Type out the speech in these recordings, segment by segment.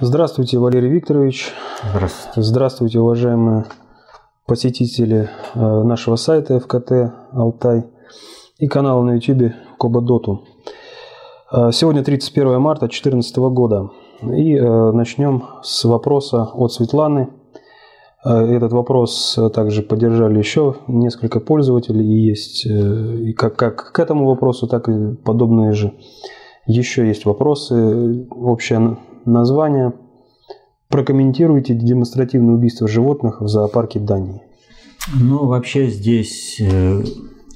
Здравствуйте, Валерий Викторович. Здравствуйте. Здравствуйте, уважаемые посетители э, нашего сайта ФКТ Алтай и канала на YouTube Кобадоту. Э, сегодня 31 марта 2014 года. И э, начнем с вопроса от Светланы. Этот вопрос также поддержали еще несколько пользователей. И есть и как, как к этому вопросу, так и подобные же. Еще есть вопросы. Общее название. Прокомментируйте демонстративное убийство животных в зоопарке Дании. Ну, вообще здесь э,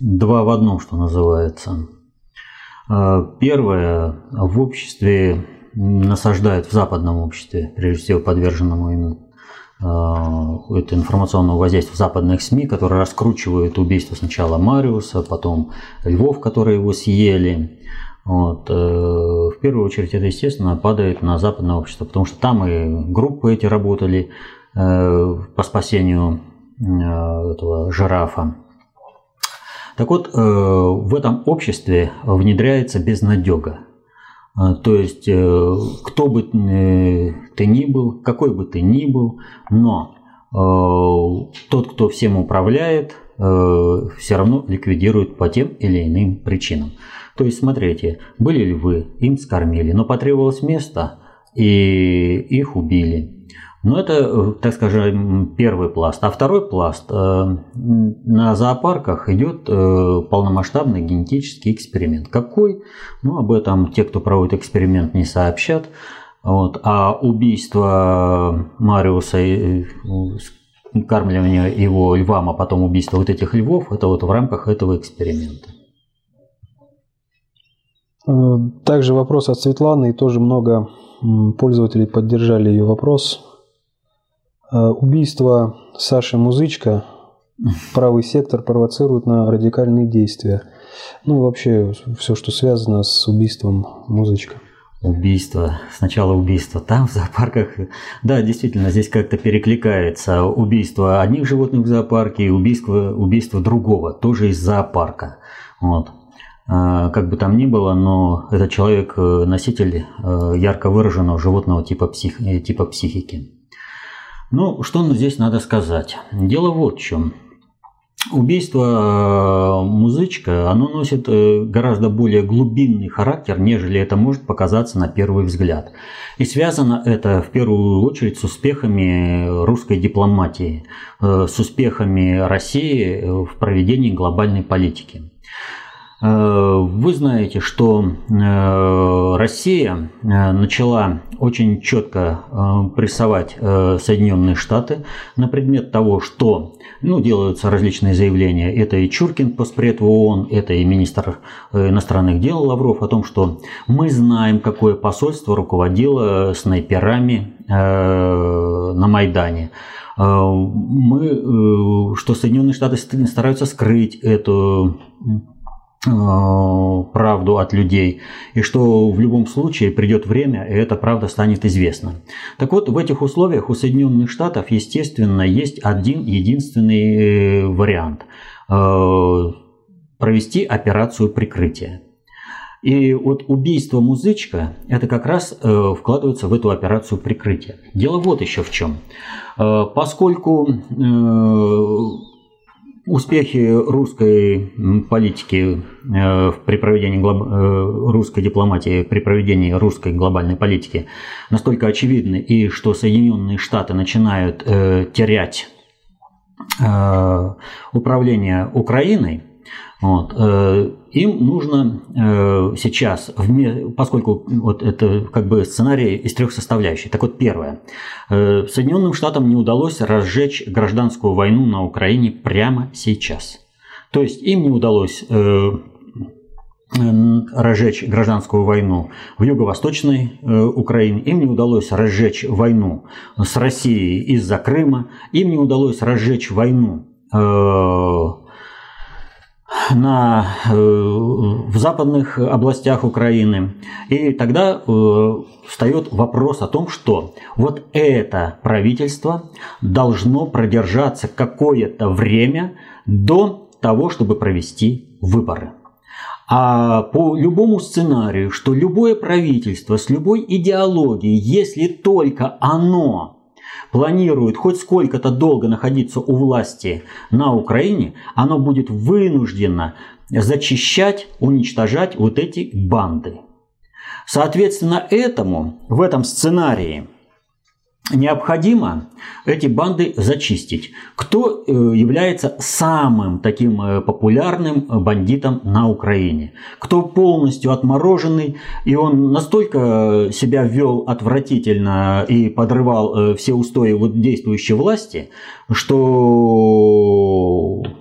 два в одном, что называется. Э, первое, в обществе насаждают, в западном обществе, прежде всего подверженному ему э, это информационного воздействия западных СМИ, которые раскручивают убийство сначала Мариуса, потом львов, которые его съели, вот. Э, в первую очередь это, естественно, падает на западное общество, потому что там и группы эти работали э, по спасению э, этого жирафа. Так вот, в этом обществе внедряется безнадега. То есть, кто бы ты ни был, какой бы ты ни был, но тот, кто всем управляет, все равно ликвидирует по тем или иным причинам. То есть, смотрите, были львы, им скормили, но потребовалось место, и их убили. Но это, э, так скажем, первый пласт. А второй пласт. Э, на зоопарках идет э, полномасштабный генетический эксперимент. Какой? Ну, об этом те, кто проводит эксперимент, не сообщат. Вот. А убийство Мариуса, кормление его львам, а потом убийство вот этих львов, это вот в рамках этого эксперимента. Также вопрос от Светланы, и тоже много пользователей поддержали ее вопрос. Э, убийство Саши Музычка, правый сектор провоцирует на радикальные действия. Ну, вообще, все, что связано с убийством Музычка. Убийство, сначала убийство там, в зоопарках. Да, действительно, здесь как-то перекликается убийство одних животных в зоопарке и убийство, убийство другого, тоже из зоопарка. Вот. А, как бы там ни было, но этот человек э, носитель э, ярко выраженного животного типа, псих, э, типа психики. Ну, что здесь надо сказать? Дело вот в чем. Убийство музычка, оно носит гораздо более глубинный характер, нежели это может показаться на первый взгляд. И связано это в первую очередь с успехами русской дипломатии, с успехами России в проведении глобальной политики. Э, вы знаете, что э, Россия э, начала очень четко прессовать Соединенные Штаты на предмет того, что ну, делаются различные заявления. Это и Чуркин, постпред в ООН, это и министр иностранных дел Лавров о том, что мы знаем, какое посольство руководило снайперами на Майдане мы, что Соединенные Штаты стараются скрыть эту правду от людей, и что в любом случае придет время, и эта правда станет известна. Так вот, в этих условиях у Соединенных Штатов, естественно, есть один единственный э, вариант э, – провести операцию прикрытия. И вот убийство музычка, это как раз вкладывается в эту операцию прикрытия. Дело вот еще в чем. Поскольку Успехи русской политики э, при проведении э, русской дипломатии, при проведении русской глобальной политики настолько очевидны, и что Соединенные Штаты начинают э, терять управление Украиной, вот. Э, им нужно э, сейчас, поскольку вот это как бы сценарий из трех составляющих. Так вот, первое. Э, Соединенным Штатам не удалось разжечь гражданскую войну на Украине прямо сейчас. То есть им не удалось разжечь гражданскую войну в юго-восточной Украине, им не удалось разжечь войну с Россией из-за Крыма, им не удалось разжечь войну на, э, в западных областях Украины. И тогда э, встает вопрос о том, что вот это правительство должно продержаться какое-то время до того, чтобы провести выборы. А по любому сценарию, что любое правительство с любой идеологией, если только оно планирует хоть сколько-то долго находиться у власти на Украине, оно будет вынуждено зачищать, уничтожать вот эти банды. Соответственно, этому в этом сценарии необходимо эти банды зачистить. Кто э, является самым таким э, популярным бандитом на Украине? Кто полностью отмороженный, и он настолько себя вел отвратительно и подрывал э, все устои вот действующей власти, что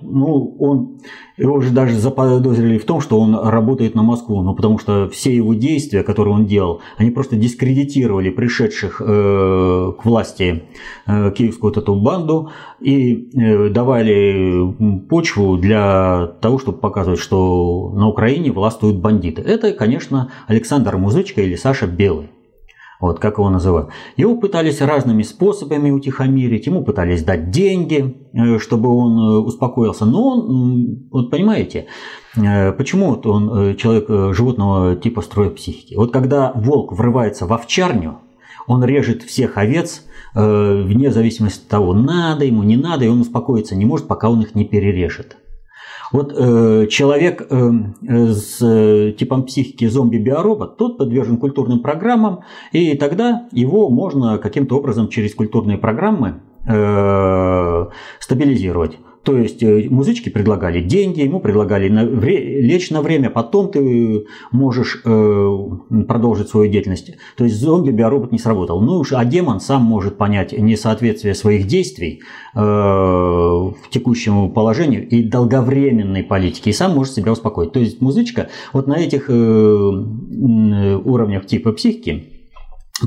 ну, он его уже даже заподозрили в том, что он работает на Москву, ну потому что все его действия, которые он делал, они просто дискредитировали пришедших э, к власти э, киевскую вот эту банду и э, давали почву для того, чтобы показывать, что на Украине властвуют бандиты. Это, конечно, Александр Музычка или Саша Белый вот как его называют. Его пытались разными способами утихомирить, ему пытались дать деньги, э, чтобы он э, успокоился. Но он, вот понимаете, э, почему вот он человек животного типа строя психики? Вот когда волк врывается в овчарню, он режет всех овец, вне зависимости от того, надо ему, не надо, и он успокоиться не может, пока он их не перережет. Вот э, человек э, с э, типом психики зомби-биоробот, тот подвержен культурным программам, и тогда его можно каким-то образом через культурные программы э, стабилизировать. То есть э, музычки предлагали деньги, ему предлагали на, вре, лечь на время, потом ты можешь э, продолжить свою деятельность. То есть зомби-биоробот не сработал. Ну уж, а демон сам может понять несоответствие своих действий э, в текущему положению и долговременной политике, и сам может себя успокоить. То есть музычка вот на этих э, уровнях типа психики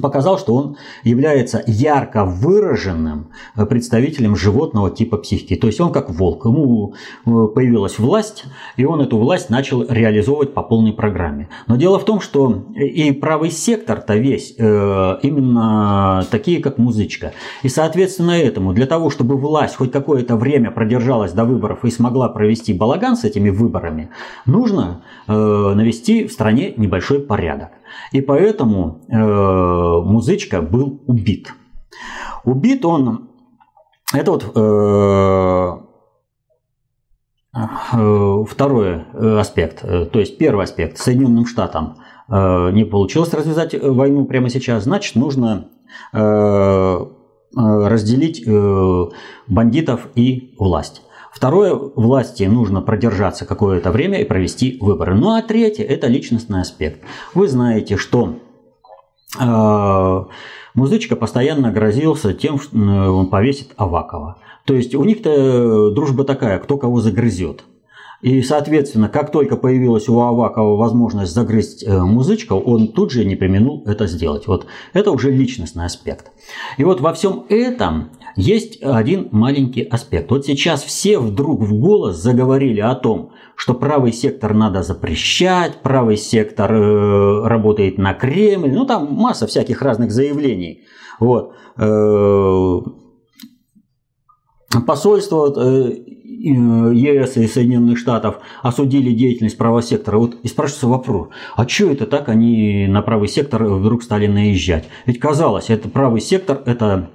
показал, что он является ярко выраженным представителем животного типа психики. То есть он как волк. Ему э, появилась власть, и он эту власть начал реализовывать по полной программе. Но дело в том, что и правый сектор-то весь э, именно такие, как музычка. И соответственно этому, для того, чтобы власть хоть какое-то время продержалась до выборов и смогла провести балаган с этими выборами, нужно э, навести в стране небольшой порядок. И поэтому э, Музычка был убит. Убит он, это вот э, э, второй аспект. То есть первый аспект. Соединенным Штатам э, не получилось развязать войну прямо сейчас, значит нужно э, разделить э, бандитов и власть. Второе, власти нужно продержаться какое-то время и провести выборы. Ну а третье – это личностный аспект. Вы знаете, что э, Музычка постоянно грозился тем, что он повесит Авакова. То есть у них-то дружба такая, кто кого загрызет. И, соответственно, как только появилась у Авакова возможность загрызть э, музычка, он тут же не применил это сделать. Вот это уже личностный аспект. И вот во всем этом есть один маленький аспект. Вот сейчас все вдруг в голос заговорили о том, что правый сектор надо запрещать, правый сектор э, работает на Кремль, ну там масса всяких разных заявлений. Вот. Э, посольство э, ЕС и Соединенных Штатов осудили деятельность правого сектора. Вот и спрашивается вопрос, а что это так они на правый сектор вдруг стали наезжать? Ведь казалось, это правый сектор, это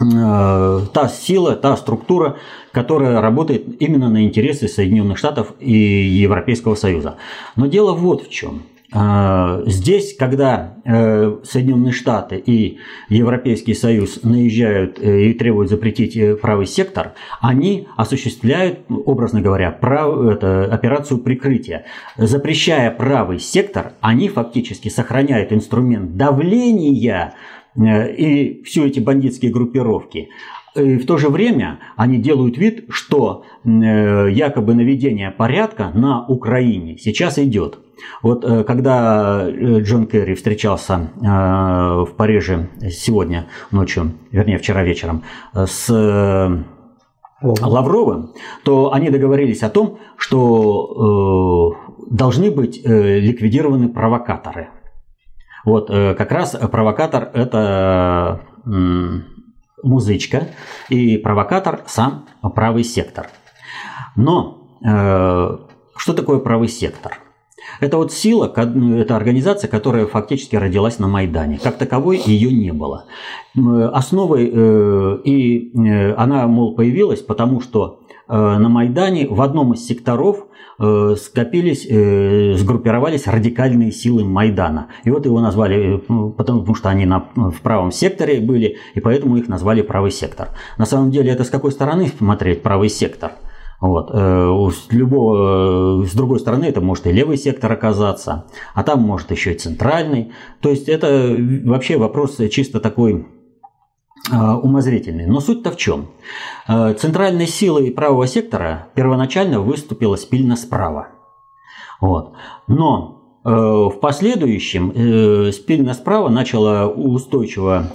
э, та сила, та структура, которая работает именно на интересы Соединенных Штатов и Европейского Союза. Но дело вот в чем. А, здесь, когда э, Соединенные Штаты и Европейский Союз наезжают э, и требуют запретить э, правый сектор, они осуществляют, образно говоря, прав, это, операцию прикрытия. Запрещая правый сектор, они фактически сохраняют инструмент давления и все эти бандитские группировки. И в то же время они делают вид, что якобы наведение порядка на Украине сейчас идет. Вот э, когда э, Джон Керри встречался э, в Париже сегодня ночью, вернее вчера вечером, с Лавровым, то они договорились о том, что должны быть ликвидированы провокаторы. Вот как раз провокатор это музычка и провокатор сам правый сектор. Но что такое правый сектор? Это вот сила, это организация, которая фактически родилась на Майдане. Как таковой ее не было. Основой, э, и э, она, мол, появилась, потому что э, на Майдане в одном из секторов скопились, сгруппировались радикальные силы Майдана. И вот его назвали, потому что они на, в правом секторе были, и поэтому их назвали правый сектор. На самом деле это с какой стороны смотреть правый сектор – вот. Э, с, любого, с другой стороны, это может и левый сектор оказаться, а там может еще и центральный. То есть это вообще вопрос чисто такой э, умозрительный. Но суть-то в чем? Э, центральной силой правого сектора первоначально выступила спильно справа. Вот. Но в последующем спильно справа начала устойчиво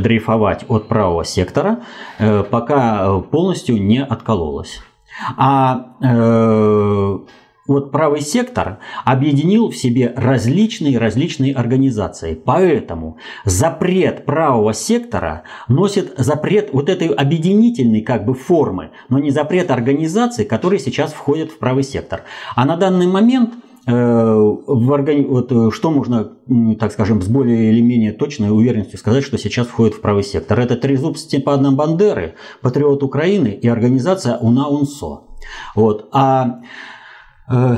дрейфовать от правого сектора, пока полностью не откололась. А э, вот правый сектор объединил в себе различные различные организации. Поэтому запрет правого сектора носит запрет вот этой объединительной как бы формы, но не запрет организаций, которые сейчас входят в правый сектор. А на данный момент в органи... вот, э, что можно, так скажем, с более или менее точной уверенностью сказать, что сейчас входит в правый сектор? Это трезуб Степана Бандеры, патриот Украины и организация УНА-УНСО. Вот. А э,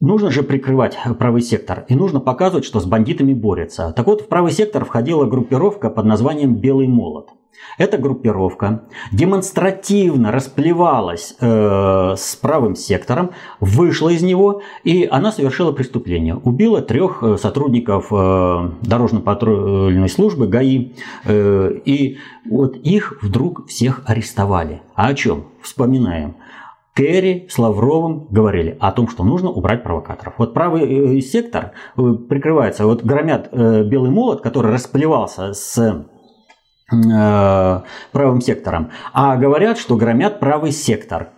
нужно же прикрывать правый сектор, и нужно показывать, что с бандитами борется. Так вот, в правый сектор входила группировка под названием «Белый молот». Эта группировка демонстративно расплевалась э, с правым сектором, вышла из него, и она совершила преступление. Убила трех э, сотрудников э, дорожно-патрульной службы ГАИ, э, и вот их вдруг всех арестовали. А о чем? Вспоминаем. Керри с Лавровым говорили о том, что нужно убрать провокаторов. Вот правый э, сектор э, прикрывается, вот громят э, белый молот, который расплевался с правым сектором, а говорят, что громят правый сектор.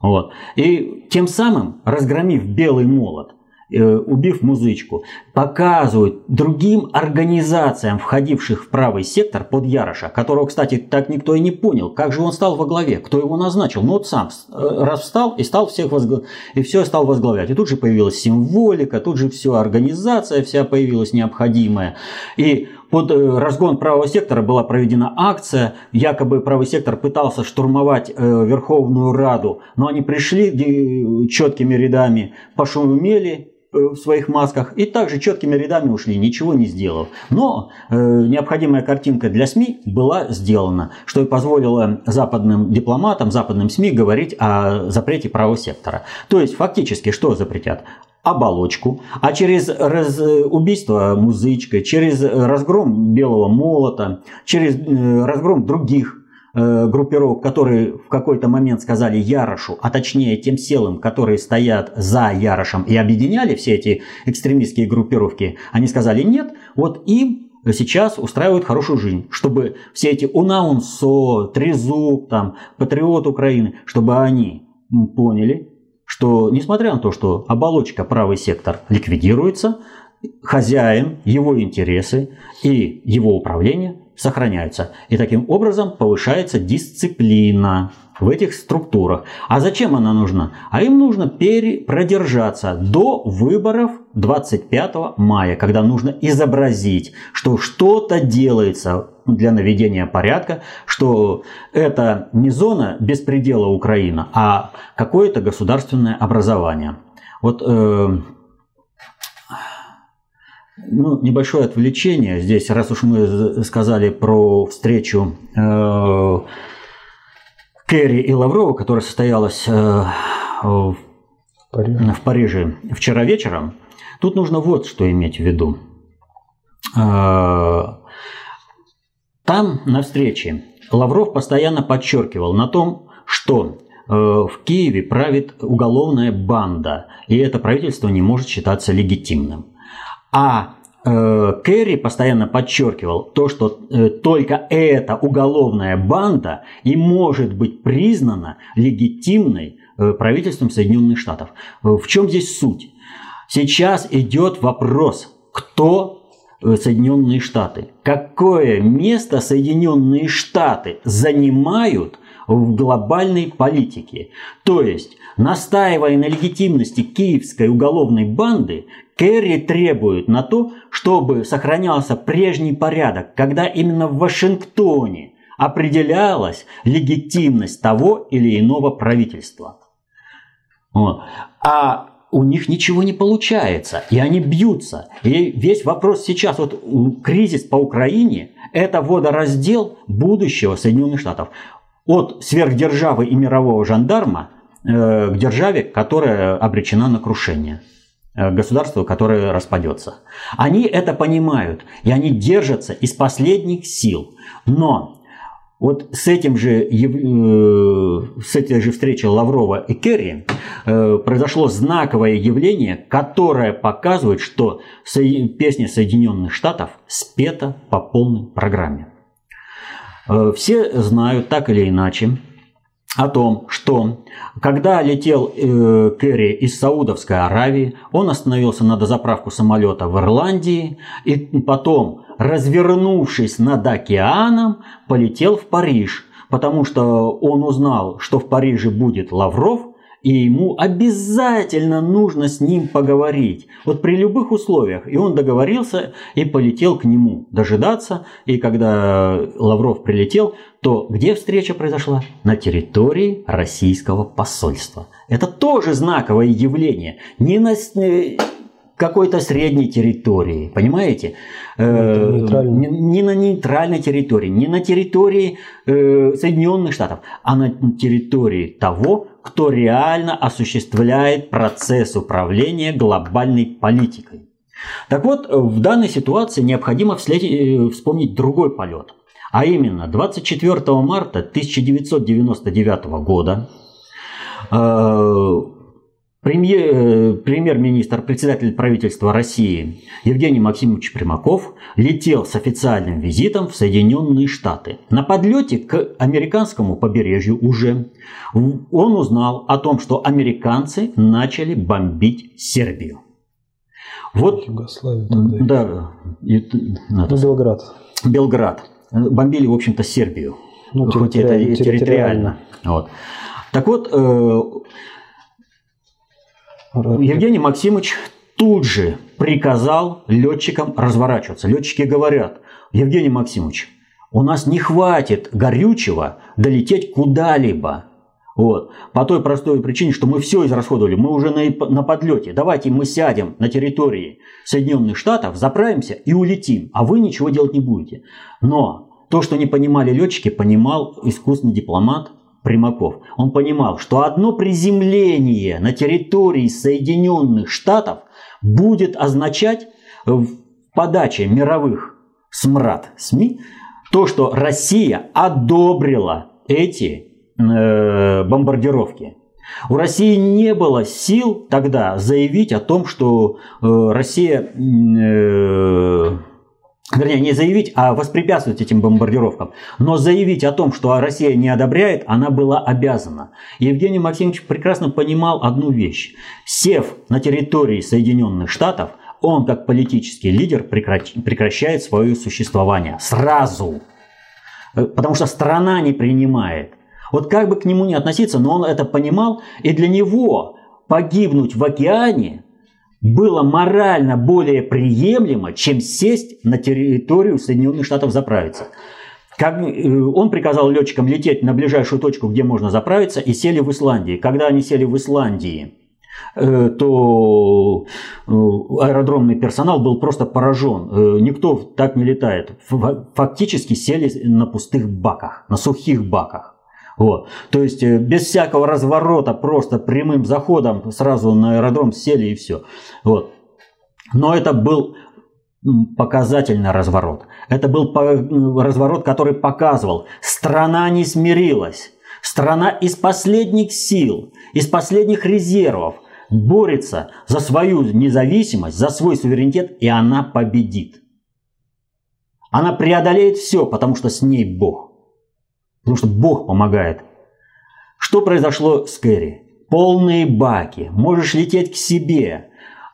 Вот. И тем самым, разгромив белый молот, Э, убив музычку, показывают другим организациям, входивших в правый сектор под Яроша, которого, кстати, так никто и не понял, как же он стал во главе, кто его назначил. Ну вот сам э, раз встал и стал всех возглавлять, и все стал возглавлять. И тут же появилась символика, тут же все, организация вся появилась необходимая. И под э, разгон правого сектора была проведена акция, якобы правый сектор пытался штурмовать Верховную Раду, но они пришли четкими рядами, пошумели, Э, в своих масках и также четкими рядами ушли, ничего не сделав. Но э, необходимая картинка для СМИ была сделана, что и позволило западным дипломатам, западным СМИ говорить о запрете правого сектора. То есть фактически что запретят? оболочку, а через раз, э, убийство музычкой, через разгром белого молота, через э, разгром других Э, группировок, которые в какой-то момент сказали Ярошу, а точнее тем силам, которые стоят за Ярошем и объединяли все эти экстремистские группировки, они сказали нет, вот им сейчас устраивают хорошую жизнь, чтобы все эти Унаунсо, Трезуб, там, Патриот Украины, чтобы они поняли, что несмотря на то, что оболочка правый сектор ликвидируется, хозяин, его интересы и его управление сохраняются. И таким образом повышается дисциплина в этих структурах. А зачем она нужна? А им нужно продержаться до выборов 25 мая, когда нужно изобразить, что что-то делается для наведения порядка, что это не зона беспредела Украина, а какое-то государственное образование. Вот э, ну, небольшое отвлечение здесь, раз уж мы сказали про встречу э, Керри и Лаврова, которая состоялась э, в, Париже. в Париже вчера вечером, тут нужно вот что иметь в виду. Э, там на встрече Лавров постоянно подчеркивал на том, что э, в Киеве правит уголовная банда, и это правительство не может считаться легитимным. А э, Керри постоянно подчеркивал то, что э, только эта уголовная банда и может быть признана легитимной э, правительством Соединенных Штатов. В чем здесь суть? Сейчас идет вопрос, кто Соединенные Штаты. Какое место Соединенные Штаты занимают в глобальной политике. То есть, настаивая на легитимности киевской уголовной банды, Керри требует на то, чтобы сохранялся прежний порядок, когда именно в Вашингтоне определялась легитимность того или иного правительства. А у них ничего не получается, и они бьются. И весь вопрос сейчас, вот кризис по Украине, это водораздел будущего Соединенных Штатов. От сверхдержавы и мирового жандарма э, к державе, которая обречена на крушение государство, которое распадется. Они это понимают, и они держатся из последних сил. Но вот с этим же, э, с этой же встречи Лаврова и Керри э, произошло знаковое явление, которое показывает, что песня Соединенных Штатов спета по полной программе. Э, все знают так или иначе о том, что когда летел Керри из Саудовской Аравии, он остановился на дозаправку самолета в Ирландии, и потом развернувшись над океаном, полетел в Париж, потому что он узнал, что в Париже будет Лавров, и ему обязательно нужно с ним поговорить. Вот при любых условиях. И он договорился и полетел к нему дожидаться. И когда Лавров прилетел, то где встреча произошла? На территории российского посольства. Это тоже знаковое явление. Не на, какой-то средней территории, понимаете? Э, не, не на нейтральной территории, не на территории э, Соединенных Штатов, а на территории того, кто реально осуществляет процесс управления глобальной политикой. Так вот, в данной ситуации необходимо вслед, э, вспомнить другой полет. А именно, 24 марта 1999 года э, премьер-министр, председатель правительства России Евгений Максимович Примаков летел с официальным визитом в Соединенные Штаты. На подлете к американскому побережью уже он узнал о том, что американцы начали бомбить Сербию. Вот, Югославию. Да, и, надо, Белград. Белград. Бомбили, в общем-то, Сербию. Ну, хоть это территориально. территориально. Вот. Так вот, э, Евгений Максимович тут же приказал летчикам разворачиваться. Летчики говорят, Евгений Максимович, у нас не хватит горючего долететь куда-либо. Вот. По той простой причине, что мы все израсходовали, мы уже на, на подлете. Давайте мы сядем на территории Соединенных Штатов, заправимся и улетим, а вы ничего делать не будете. Но то, что не понимали летчики, понимал искусственный дипломат Примаков. Он понимал, что одно приземление на территории Соединенных Штатов будет означать в подаче мировых смрад СМИ то, что Россия одобрила эти э, бомбардировки. У России не было сил тогда заявить о том, что э, Россия э, вернее, не заявить, а воспрепятствовать этим бомбардировкам. Но заявить о том, что Россия не одобряет, она была обязана. Евгений Максимович прекрасно понимал одну вещь. Сев на территории Соединенных Штатов, он как политический лидер прекращает свое существование сразу. Э, потому что страна не принимает. Вот как бы к нему не относиться, но он это понимал, и для него погибнуть в океане было морально более приемлемо, чем сесть на территорию Соединенных Штатов заправиться. Как, э, он приказал летчикам лететь на ближайшую точку, где можно заправиться, и сели в Исландии. Когда они сели в Исландии, э, то э, аэродромный персонал был просто поражен. Никто так не летает. Фактически сели на пустых баках, на сухих баках. Вот. То есть э, без всякого разворота, просто прямым заходом сразу на аэродром сели и все. Вот. Но это был показательный разворот. Это был разворот, который показывал, страна не смирилась. Страна из последних сил, из последних резервов борется за свою независимость, за свой суверенитет, и она победит. Она преодолеет все, потому что с ней Бог. Потому что Бог помогает. Что произошло с Кэрри? Полные баки. Можешь лететь к себе.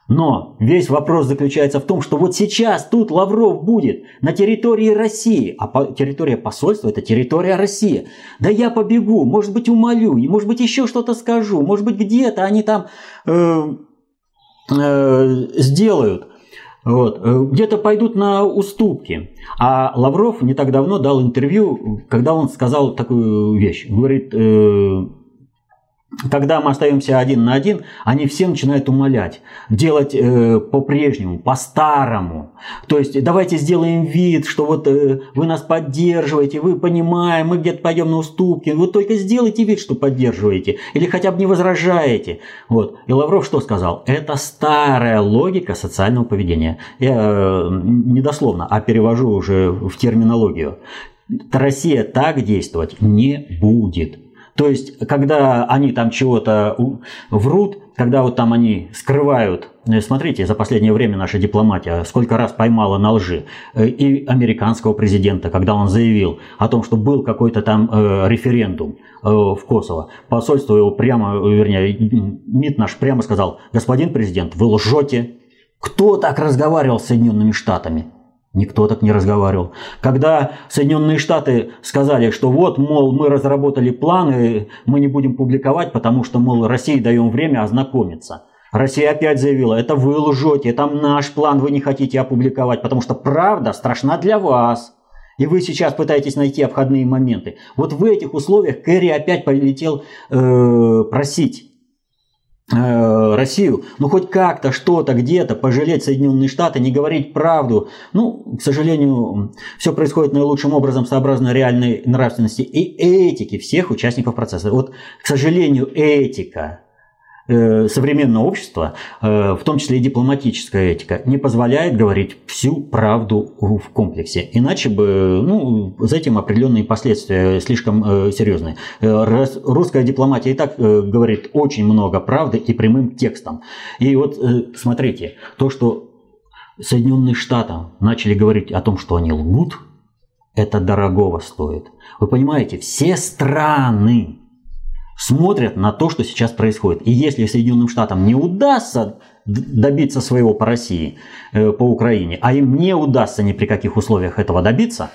Но весь вопрос заключается в том, что вот сейчас тут Лавров будет на территории России, а территория посольства – это территория России. Да я побегу, может быть, умолю, и может быть, еще что-то скажу, может быть, где-то они там э, э, сделают. Вот. Э, где-то пойдут на уступки. А Лавров не так давно дал интервью, когда он сказал такую вещь. Говорит, э, когда мы остаемся один на один, они все начинают умолять, делать э, по-прежнему, по-старому. То есть давайте сделаем вид, что вот э, вы нас поддерживаете, вы понимаем, мы где-то пойдем на уступки. Вот только сделайте вид, что поддерживаете, или хотя бы не возражаете. Вот. И Лавров что сказал? Это старая логика социального поведения. Я э, не дословно, а перевожу уже в терминологию. Россия так действовать не будет. То есть, когда они там чего-то врут, когда вот там они скрывают, э, смотрите, за последнее время наша дипломатия сколько раз поймала на лжи э, и американского президента, когда он заявил о том, что был какой-то там э, референдум в Косово. Посольство его прямо, вернее, МИД наш прямо сказал, господин президент, вы лжете. Кто так разговаривал с Соединенными Штатами? Никто так не разговаривал. Когда Соединенные Штаты сказали, что вот, мол, мы разработали планы, мы не будем публиковать, потому что, мол, России даем время ознакомиться. Россия опять заявила, это вы лжете, это наш план, вы не хотите опубликовать, потому что правда страшна для вас. И вы сейчас пытаетесь найти обходные моменты. Вот в этих условиях Керри опять полетел э, просить Россию, ну хоть как-то, что-то, где-то пожалеть Соединенные Штаты, не говорить правду. Ну, к сожалению, все происходит наилучшим образом сообразно реальной нравственности и этики всех участников процесса. Вот, к сожалению, этика Э, современного общества, э, в том числе и дипломатическая этика, не позволяет говорить всю правду в комплексе. Иначе бы ну, за этим определенные последствия слишком э, серьезные. Русская дипломатия и так говорит очень много правды и прямым текстом. И вот смотрите, то, что Соединенные Штаты начали говорить о том, что они лгут, это дорогого стоит. Вы понимаете, все страны смотрят на то, что сейчас происходит. И если Соединенным Штатам не удастся добиться своего по России, э, по Украине, а им не удастся ни при каких условиях этого добиться,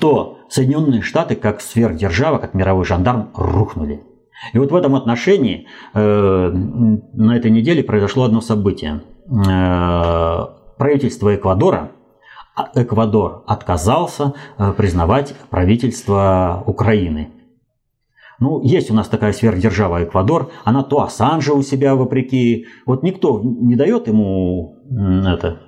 то Соединенные Штаты, как сверхдержава, как мировой жандарм, рухнули. И вот в этом отношении э, на этой неделе произошло одно событие. Э, правительство Эквадора, а, Эквадор отказался признавать правительство Украины. Ну, есть у нас такая сверхдержава Эквадор, она то Ассанжа у себя вопреки. Вот никто не дает ему это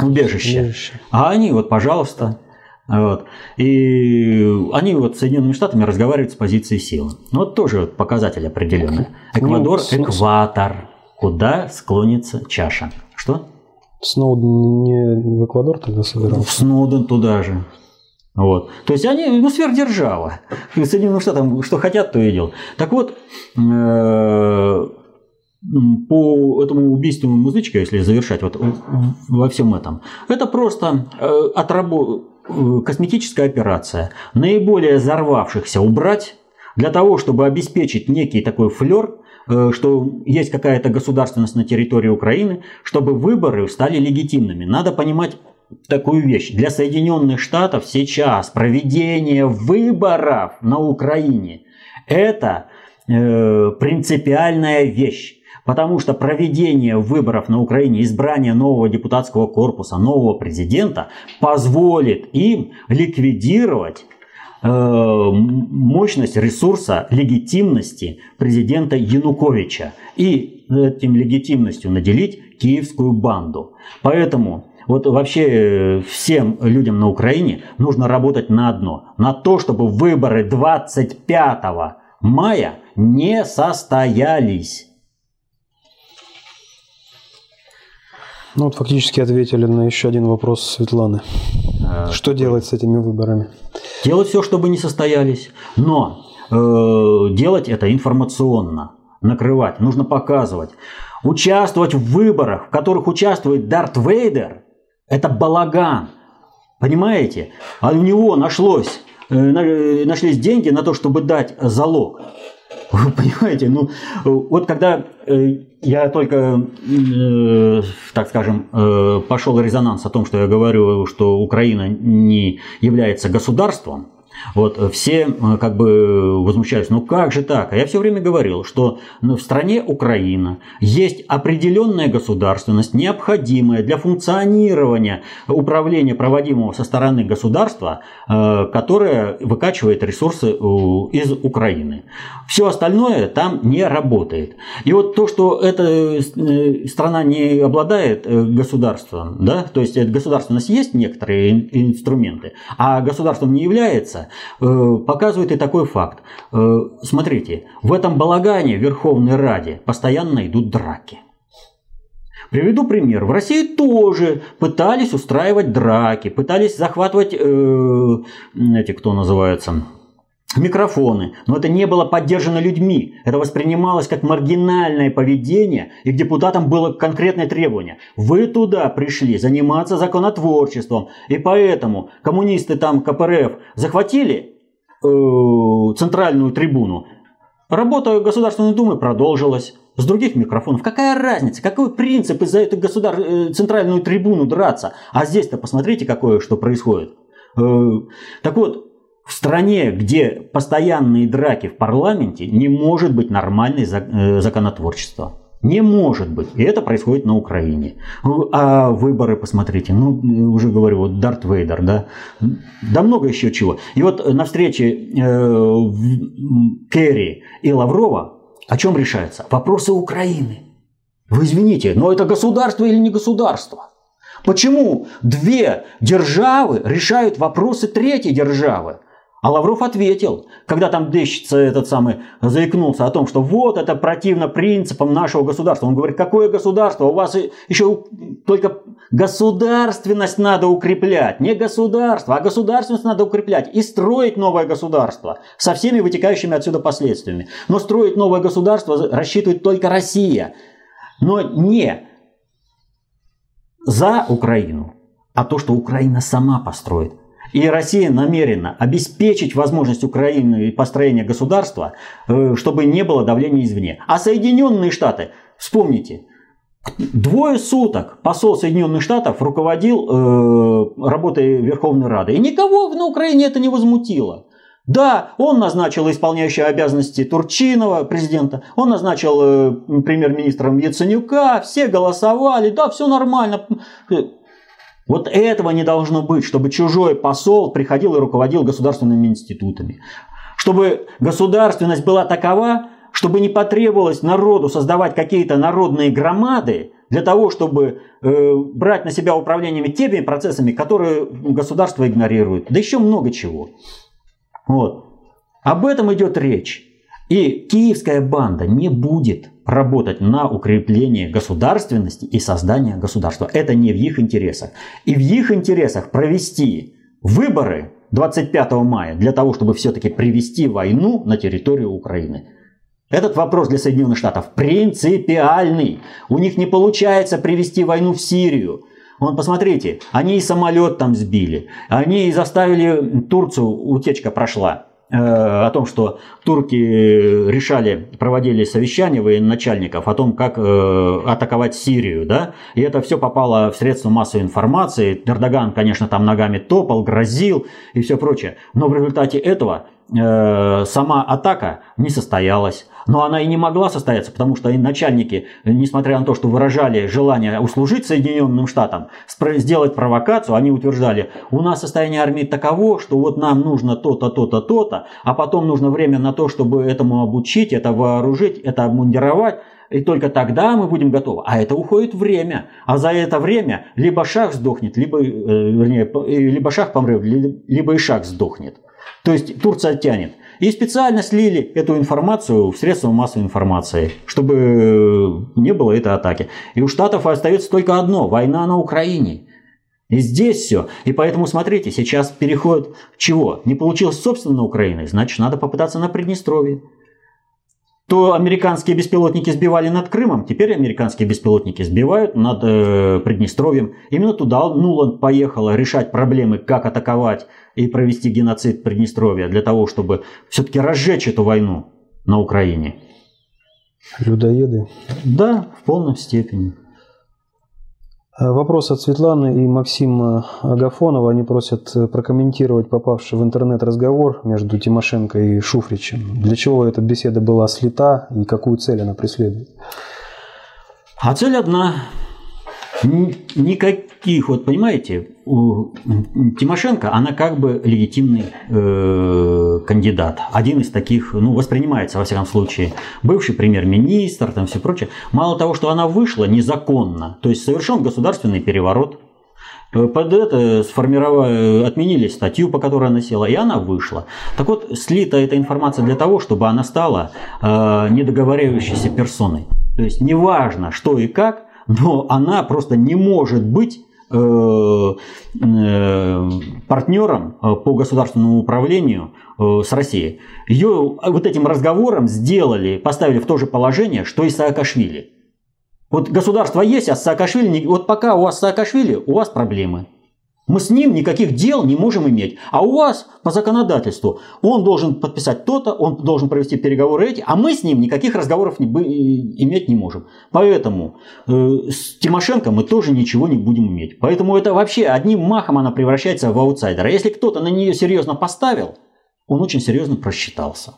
убежище. убежище. А они вот, пожалуйста. Вот. И они вот с Соединенными Штатами разговаривают с позиции силы. Ну, вот тоже вот показатель определенный. Ну, Эквадор, ну, экватор. Куда склонится чаша? Что? Сноуден не в Эквадор тогда собирался? Сноуден туда же. Вот. То есть они, ну, сверхдержава. Соединенным Штатам что хотят, то и делают. Так вот, э, по этому убийству музычка, если завершать вот во всем этом, это просто э, отрабо... Э, косметическая операция. Наиболее взорвавшихся убрать для того, чтобы обеспечить некий такой флер, что есть какая-то государственность на территории Украины, чтобы выборы стали легитимными. Надо понимать такую вещь. Для Соединенных Штатов сейчас проведение выборов на Украине – это э, принципиальная вещь. Потому что проведение выборов на Украине, избрание нового депутатского корпуса, нового президента позволит им ликвидировать э, мощность ресурса легитимности президента Януковича и этим легитимностью наделить киевскую банду. Поэтому вот вообще э, всем людям на Украине нужно работать на одно. На то, чтобы выборы 25 мая не состоялись. Ну вот фактически ответили на еще один вопрос Светланы. А, что делать с этими выборами? Делать все, чтобы не состоялись. Но э, делать это информационно. Накрывать. Нужно показывать. Участвовать в выборах, в которых участвует Дарт Вейдер – это балаган. Понимаете? А у него нашлось, э, нашлись деньги на то, чтобы дать залог. Вы понимаете, ну вот когда э, я только, э, так скажем, э, пошел резонанс о том, что я говорю, что Украина не является государством, вот э, все э, как бы возмущаются, ну как же так? А я все время говорил, что в стране Украина есть определенная государственность, необходимая для функционирования управления, проводимого со стороны государства, э, которое выкачивает ресурсы из Украины. Все остальное там не работает. И вот то, что эта страна не обладает государством, да, то есть государственность есть некоторые инструменты, а государством не является, Э, показывает и такой факт. Э, смотрите, в этом балагане в Верховной Раде постоянно идут драки. Приведу пример. В России тоже пытались устраивать драки, пытались захватывать, э, эти, кто называется, микрофоны, но это не было поддержано людьми. Это воспринималось как маргинальное поведение, и к депутатам было конкретное требование. Вы туда пришли заниматься законотворчеством, и поэтому коммунисты там КПРФ захватили э, центральную трибуну. Работа Государственной Думы продолжилась. С других микрофонов. Какая разница? Какой принцип из-за эту государ... Э, центральную трибуну драться? А здесь-то посмотрите, какое что происходит. Э, так вот, в стране, где постоянные драки в парламенте, не может быть нормальной э, законотворчества. Не может быть. И это происходит на Украине. А выборы, посмотрите, ну, уже говорю, вот Дарт Вейдер, да, да много еще чего. И вот на встрече э, Керри и Лаврова о чем решается? Вопросы Украины. Вы извините, но это государство или не государство? Почему две державы решают вопросы третьей державы? А Лавров ответил, когда там дещица этот самый заикнулся о том, что вот это противно принципам нашего государства. Он говорит, какое государство? У вас еще только государственность надо укреплять. Не государство, а государственность надо укреплять. И строить новое государство со всеми вытекающими отсюда последствиями. Но строить новое государство рассчитывает только Россия. Но не за Украину, а то, что Украина сама построит. И Россия намерена обеспечить возможность Украины построения государства, э, чтобы не было давления извне. А Соединенные Штаты, вспомните, Двое суток посол Соединенных Штатов руководил э, работой Верховной Рады. И никого на Украине это не возмутило. Да, он назначил исполняющего обязанности Турчинова, президента, он назначил э, премьер-министром Яценюка, все голосовали, да, все нормально. Вот этого не должно быть, чтобы чужой посол приходил и руководил государственными институтами. Чтобы государственность была такова, чтобы не потребовалось народу создавать какие-то народные громады для того, чтобы э, брать на себя управление теми процессами, которые государство игнорирует. Да еще много чего. Вот. Об этом идет речь. И киевская банда не будет работать на укрепление государственности и создание государства. Это не в их интересах. И в их интересах провести выборы 25 мая для того, чтобы все-таки привести войну на территорию Украины. Этот вопрос для Соединенных Штатов принципиальный. У них не получается привести войну в Сирию. Вон, посмотрите, они и самолет там сбили, они и заставили Турцию, утечка прошла. Э, о том, что турки решали, проводили совещания военачальников о том, как э, атаковать Сирию, да, и это все попало в средства массовой информации. Эрдоган, конечно, там ногами топал, грозил и все прочее. Но в результате этого Э, сама атака не состоялась. Но она и не могла состояться, потому что начальники, несмотря на то, что выражали желание услужить Соединенным Штатам, сделать провокацию, они утверждали, у нас состояние армии таково, что вот нам нужно то-то, то-то, то-то, а потом нужно время на то, чтобы этому обучить, это вооружить, это обмундировать. И только тогда мы будем готовы. А это уходит время. А за это время либо шах сдохнет, либо, э, вернее, либо шах помрет, либо и шах сдохнет. То есть Турция тянет. И специально слили эту информацию в средства массовой информации, чтобы э, не было этой атаки. И у Штатов остается только одно – война на Украине. И здесь все. И поэтому, смотрите, сейчас переход чего? Не получилось собственно Украины, значит, надо попытаться на Приднестровье то американские беспилотники сбивали над Крымом, теперь американские беспилотники сбивают над э, Приднестровьем. Именно туда Нуланд поехал решать проблемы, как атаковать и провести геноцид Приднестровья, для того, чтобы все-таки разжечь эту войну. на Украине. Людоеды? Да, в полной степени. Э, вопрос от Светланы и Максима Агафонова. Они просят э, прокомментировать попавший в интернет разговор между Тимошенко и Шуфричем. Для чего эта беседа была слита и какую цель она преследует? А цель одна Никаких, вот понимаете, у Тимошенко, она как бы легитимный э, кандидат. Один из таких, ну, воспринимается, во всяком случае, бывший премьер-министр, там все прочее. Мало того, что она вышла незаконно, то есть совершен государственный переворот, э, под это сформировали, отменили статью, по которой она села, и она вышла. Так вот, слита эта информация для того, чтобы она стала э, недоговаривающейся персоной. То есть неважно, что и как, но она просто не может быть э, э, партнером э, по государственному управлению с Россией. Ее вот этим разговором сделали, поставили в то же положение, что и Саакашвили. Вот государство есть, а Саакашвили, вот пока у вас Саакашвили, у вас проблемы. Мы с ним никаких дел не можем иметь. А у вас по законодательству он должен подписать то-то, он должен провести переговоры эти, а мы с ним никаких разговоров не, иметь не можем. Поэтому э, с Тимошенко мы тоже ничего не будем иметь. Поэтому это вообще одним махом она превращается в аутсайдера. Если кто-то на нее серьезно поставил, он очень серьезно просчитался.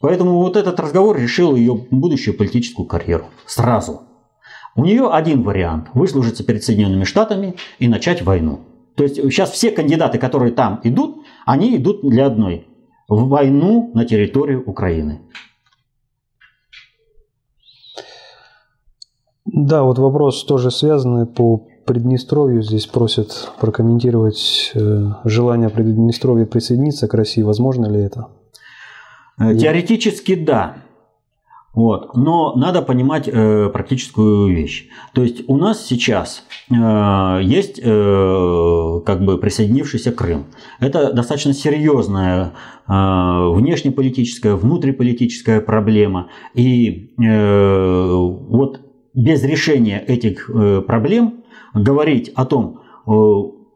Поэтому вот этот разговор решил ее будущую политическую карьеру. Сразу. У нее один вариант – выслужиться перед Соединенными Штатами и начать войну. То есть сейчас все кандидаты, которые там идут, они идут для одной – в войну на территории Украины. Да, вот вопрос тоже связанный по Приднестровью. Здесь просят прокомментировать э, желание Приднестровья присоединиться к России. Возможно ли это? Э, теоретически да. Вот. Но надо понимать э, практическую вещь. То есть у нас сейчас э, есть э, как бы присоединившийся Крым. Это достаточно серьезная э, внешнеполитическая, внутриполитическая проблема. И э, вот без решения этих э, проблем говорить о том, э,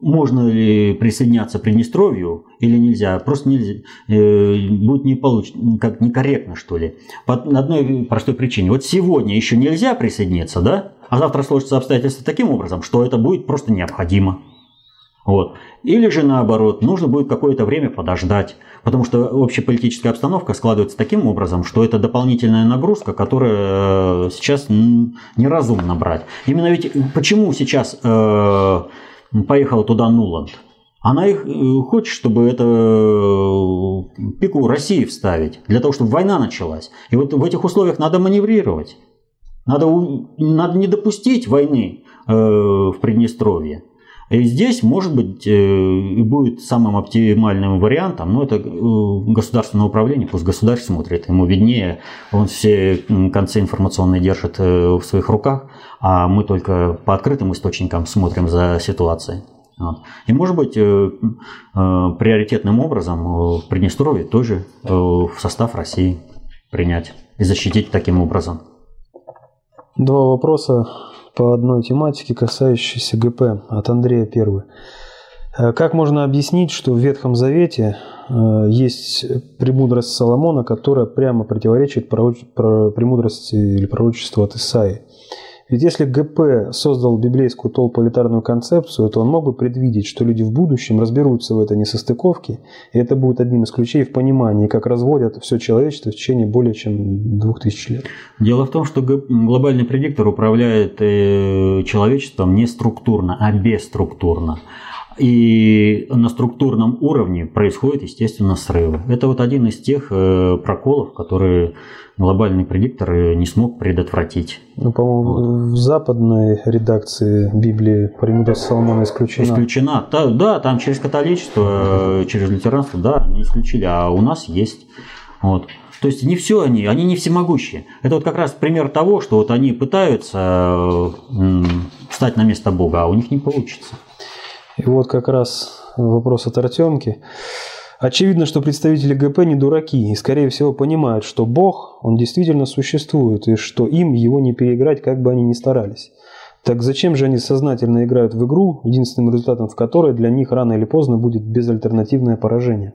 можно ли присоединяться к Приднестровью или нельзя, просто нельзя, э, будет не получ, как некорректно, что ли. По одной простой причине. Вот сегодня еще нельзя присоединиться, да? А завтра сложатся обстоятельства таким образом, что это будет просто необходимо. Вот. Или же наоборот, нужно будет какое-то время подождать, потому что общеполитическая обстановка складывается таким образом, что это дополнительная нагрузка, которая э, сейчас неразумно брать. Именно ведь почему сейчас э, поехала туда Нуланд. Она их э, хочет, чтобы это э, пику России вставить, для того, чтобы война началась. И вот в этих условиях надо маневрировать. Надо, надо не допустить войны э, в Приднестровье. И здесь, может быть, и будет самым оптимальным вариантом, но это государственное управление, пусть государь смотрит, ему виднее, он все концы информационные держит в своих руках, а мы только по открытым источникам смотрим за ситуацией. И, может быть, э, э, приоритетным образом э, в Приднестровье тоже в состав России принять и защитить таким образом. Два вопроса по одной тематике, касающейся ГП, от Андрея первый. Как можно объяснить, что в Ветхом Завете есть премудрость Соломона, которая прямо противоречит премудрости или пророчеству от Исаи? Ведь если ГП создал библейскую толполитарную концепцию, то он мог бы предвидеть, что люди в будущем разберутся в этой несостыковке, и это будет одним из ключей в понимании, как разводят все человечество в течение более чем двух тысяч лет. Дело в том, что глобальный предиктор управляет э, человечеством не структурно, а бесструктурно. И на структурном уровне происходят, естественно, срывы. Это вот один из тех э, проколов, которые глобальный предиктор не смог предотвратить. Ну, по-моему, вот. в западной редакции Библии премудрость Соломона исключена. Исключена. Да, да, там через католичество, через лютеранство, да, не исключили, а у нас есть. Вот. То есть не все они, они не всемогущие. Это вот как раз пример того, что вот они пытаются встать на место Бога, а у них не получится. И вот как раз вопрос от Артемки. Очевидно, что представители ГП не дураки и, скорее всего, понимают, что Бог, он действительно существует, и что им его не переиграть, как бы они ни старались. Так зачем же они сознательно играют в игру, единственным результатом в которой для них рано или поздно будет безальтернативное поражение?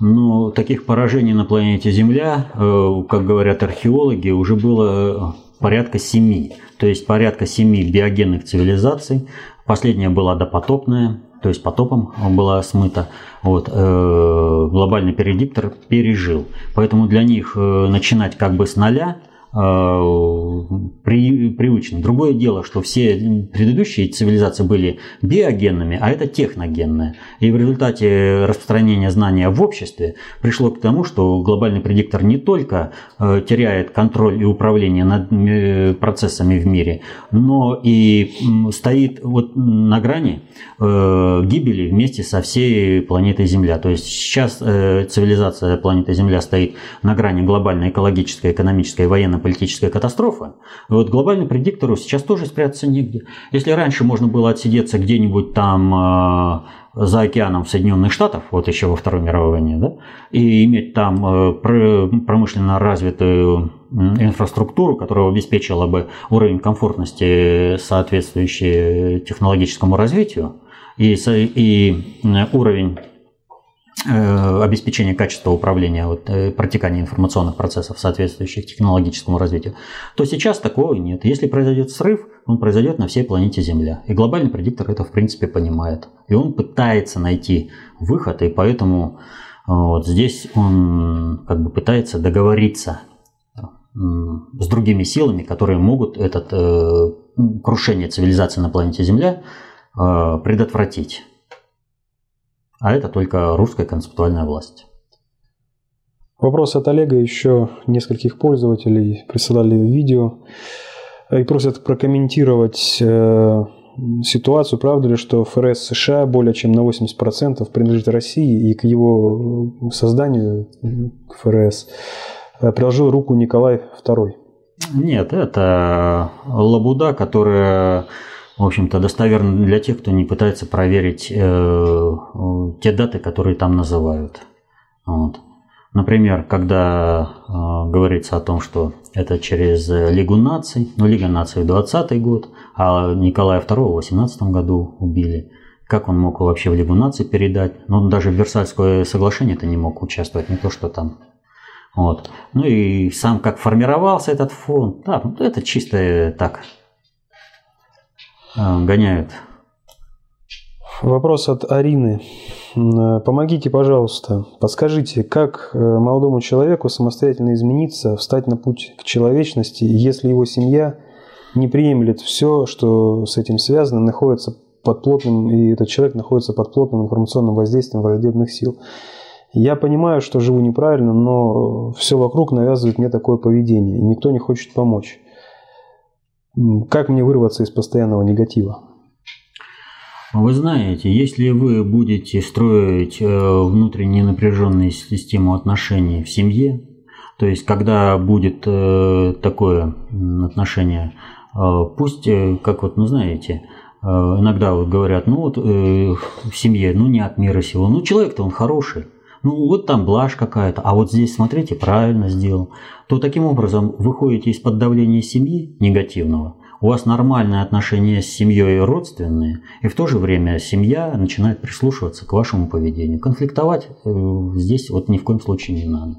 Но таких поражений на планете Земля, э, как говорят археологи, уже было порядка семи. То есть порядка семи биогенных цивилизаций. Последняя была допотопная, то есть потопом была смыта. Вот, э, глобальный передиктор пережил. Поэтому для них э, начинать как бы с нуля – при, привычно. Другое дело, что все предыдущие цивилизации были биогенными, а это техногенные. И в результате распространения знания в обществе пришло к тому, что глобальный предиктор не только э, теряет контроль и управление над э, процессами в мире, но и стоит вот на грани гибели вместе со всей планетой Земля. То есть сейчас цивилизация планеты Земля стоит на грани глобальной экологической, экономической военной политическая катастрофа. Вот глобальный предиктору сейчас тоже спрятаться негде. Если раньше можно было отсидеться где-нибудь там э, за океаном Соединенных Штатах, вот еще во Второй мировой войне, да, и иметь там э, промышленно развитую инфраструктуру, которая обеспечила бы уровень комфортности, соответствующий технологическому развитию, и, и уровень Э, обеспечения качества управления, вот, э, протекания информационных процессов, соответствующих технологическому развитию, то сейчас такого нет. Если произойдет срыв, он произойдет на всей планете Земля. И глобальный предиктор это в принципе понимает. И он пытается найти выход, и поэтому э, вот здесь он как бы пытается договориться с другими силами, которые могут это э, крушение цивилизации на планете Земля э, предотвратить а это только русская концептуальная власть. Вопрос от Олега. Еще нескольких пользователей присылали видео и просят прокомментировать э, ситуацию, правда ли, что ФРС США более чем на 80% принадлежит России, и к его созданию ФРС э, приложил руку Николай II? Нет, это лабуда, которая в общем-то, достоверно для тех, кто не пытается проверить э, те даты, которые там называют. Вот. Например, когда э, говорится о том, что это через Лигу наций, ну, Лига наций в 20 год, а Николая II в 18 году убили. Как он мог вообще в Лигу наций передать? Ну, он даже в Версальское соглашение это не мог участвовать, не то, что там вот. Ну и сам как формировался этот фонд, да, это чисто так, гоняют. Вопрос от Арины. Помогите, пожалуйста, подскажите, как э, молодому человеку самостоятельно измениться, встать на путь к человечности, если его семья не приемлет все, что с этим связано, находится под плотным, и этот человек находится под плотным информационным воздействием враждебных сил. Я понимаю, что живу неправильно, но все вокруг навязывает мне такое поведение, и никто не хочет помочь. Как мне вырваться из постоянного негатива? Вы знаете, если вы будете строить э, внутренне напряженную систему отношений в семье, то есть когда будет э, такое отношение, э, пусть, как вот, ну знаете, иногда вот говорят, ну вот в семье, ну не от мира сего, ну человек-то он хороший, ну вот там блажь какая-то, а вот здесь, смотрите, правильно сделал, то таким образом выходите из-под давления семьи негативного, у вас нормальные отношения с семьей родственные, и в то же время семья начинает прислушиваться к вашему поведению. Конфликтовать э, здесь вот ни в коем случае не надо.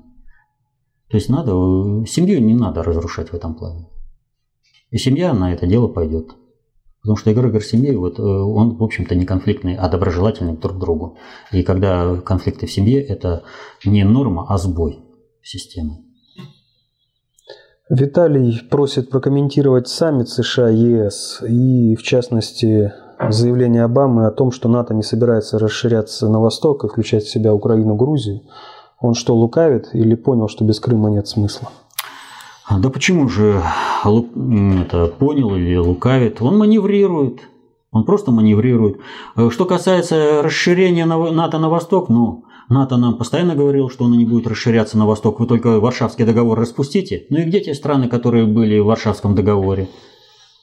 То есть надо, э, семью не надо разрушать в этом плане. И семья на это дело пойдет. Потому что эгрегор семьи, вот, э, он, в общем-то, не конфликтный, а доброжелательный друг к другу. И когда конфликты в семье, это не норма, а сбой системы. Виталий просит прокомментировать саммит США-ЕС и, в частности, заявление Обамы о том, что НАТО не собирается расширяться на восток и включать в себя Украину, Грузию. Он что, лукавит или понял, что без Крыма нет смысла? А, да почему же это понял или лукавит? Он маневрирует. Он просто маневрирует. Э, что касается расширения НАТО на восток, ну, НАТО нам постоянно говорил, что оно не будет расширяться на восток. Вы только Варшавский договор распустите. Ну и где те страны, которые были в Варшавском договоре?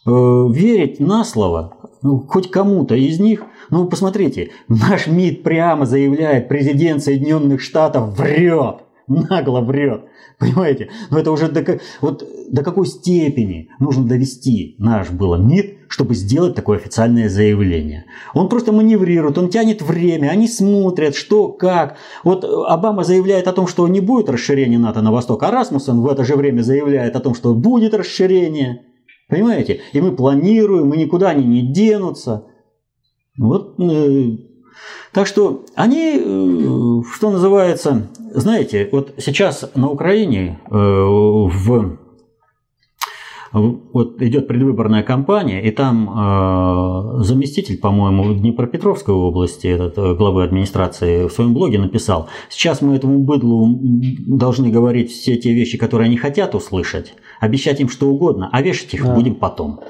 Э, верить на слово, ну, хоть кому-то из них, ну, посмотрите, наш МИД прямо заявляет, президент Соединенных Штатов врет. Нагло врет. Понимаете? Но это уже до, вот, до какой степени нужно довести наш было МИД, чтобы сделать такое официальное заявление. Он просто маневрирует, он тянет время, они смотрят, что, как. Вот Обама заявляет о том, что не будет расширения НАТО на восток, а Расмуссен в это же время заявляет о том, что будет расширение. Понимаете? И мы планируем, и никуда они не денутся. Вот э, так что они, э, что называется, знаете, вот сейчас на Украине э, в вот идет предвыборная кампания, и там э, заместитель, по-моему, Днепропетровской области, этот, главы администрации, в своем блоге написал, сейчас мы этому быдлу должны говорить все те вещи, которые они хотят услышать, обещать им что угодно, а вешать их да. будем потом.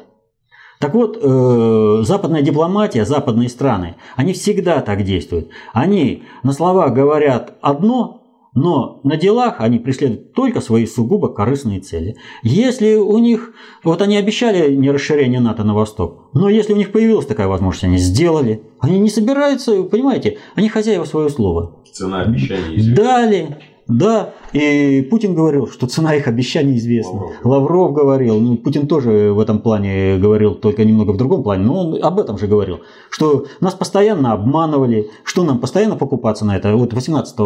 Так вот, э, западная дипломатия, западные страны, они всегда так действуют. Они на словах говорят одно, но на делах они преследуют только свои сугубо корыстные цели. Если у них, вот они обещали не расширение НАТО на восток, но если у них появилась такая возможность, они сделали. Они не собираются, понимаете, они хозяева своего слова. Цена обещаний известна. Дали, да, и Путин говорил, что цена их обещаний известна. Лавров, Лавров говорил, ну, Путин тоже в этом плане говорил, только немного в другом плане, но он об этом же говорил, что нас постоянно обманывали, что нам постоянно покупаться на это. Вот 18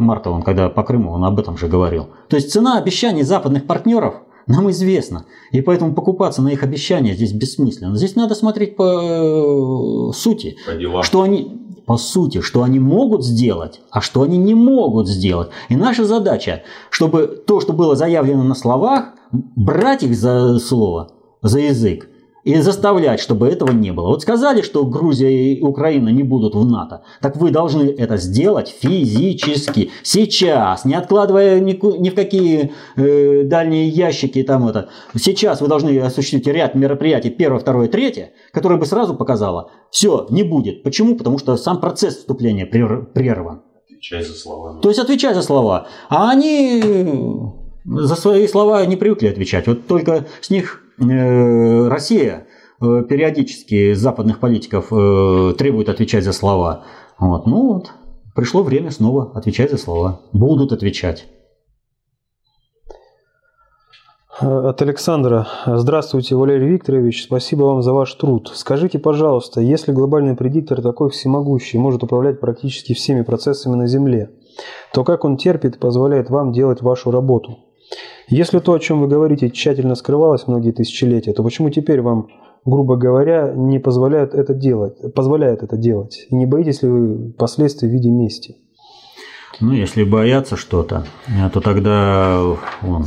марта, он когда по Крыму, он об этом же говорил. То есть цена обещаний западных партнеров нам известна. И поэтому покупаться на их обещания здесь бессмысленно. Здесь надо смотреть по э, сути. По делам. Что они, по сути, что они могут сделать, а что они не могут сделать. И наша задача, чтобы то, что было заявлено на словах, брать их за слово, за язык и заставлять, чтобы этого не было. Вот сказали, что Грузия и Украина не будут в НАТО, так вы должны это сделать физически, сейчас, не откладывая ни, ни в какие э, дальние ящики. Там это. Сейчас вы должны осуществить ряд мероприятий, первое, второе, третье, которое бы сразу показало, все, не будет. Почему? Потому что сам процесс вступления прерван. Отвечай за слова. То есть отвечай за слова. А они за свои слова не привыкли отвечать. Вот только с них Россия э, периодически западных политиков э, требует отвечать за слова. Вот. Ну вот, пришло время снова отвечать за слова. Будут отвечать. От Александра. Здравствуйте, Валерий Викторович. Спасибо вам за ваш труд. Скажите, пожалуйста, если глобальный предиктор такой всемогущий, может управлять практически всеми процессами на Земле, то как он терпит и позволяет вам делать вашу работу? Если то, о чем вы говорите, тщательно скрывалось многие тысячелетия, то почему теперь вам, грубо говоря, не позволяют это делать, позволяет это делать? И не боитесь ли вы последствий в виде мести? Ну, если боятся что-то, то тогда он,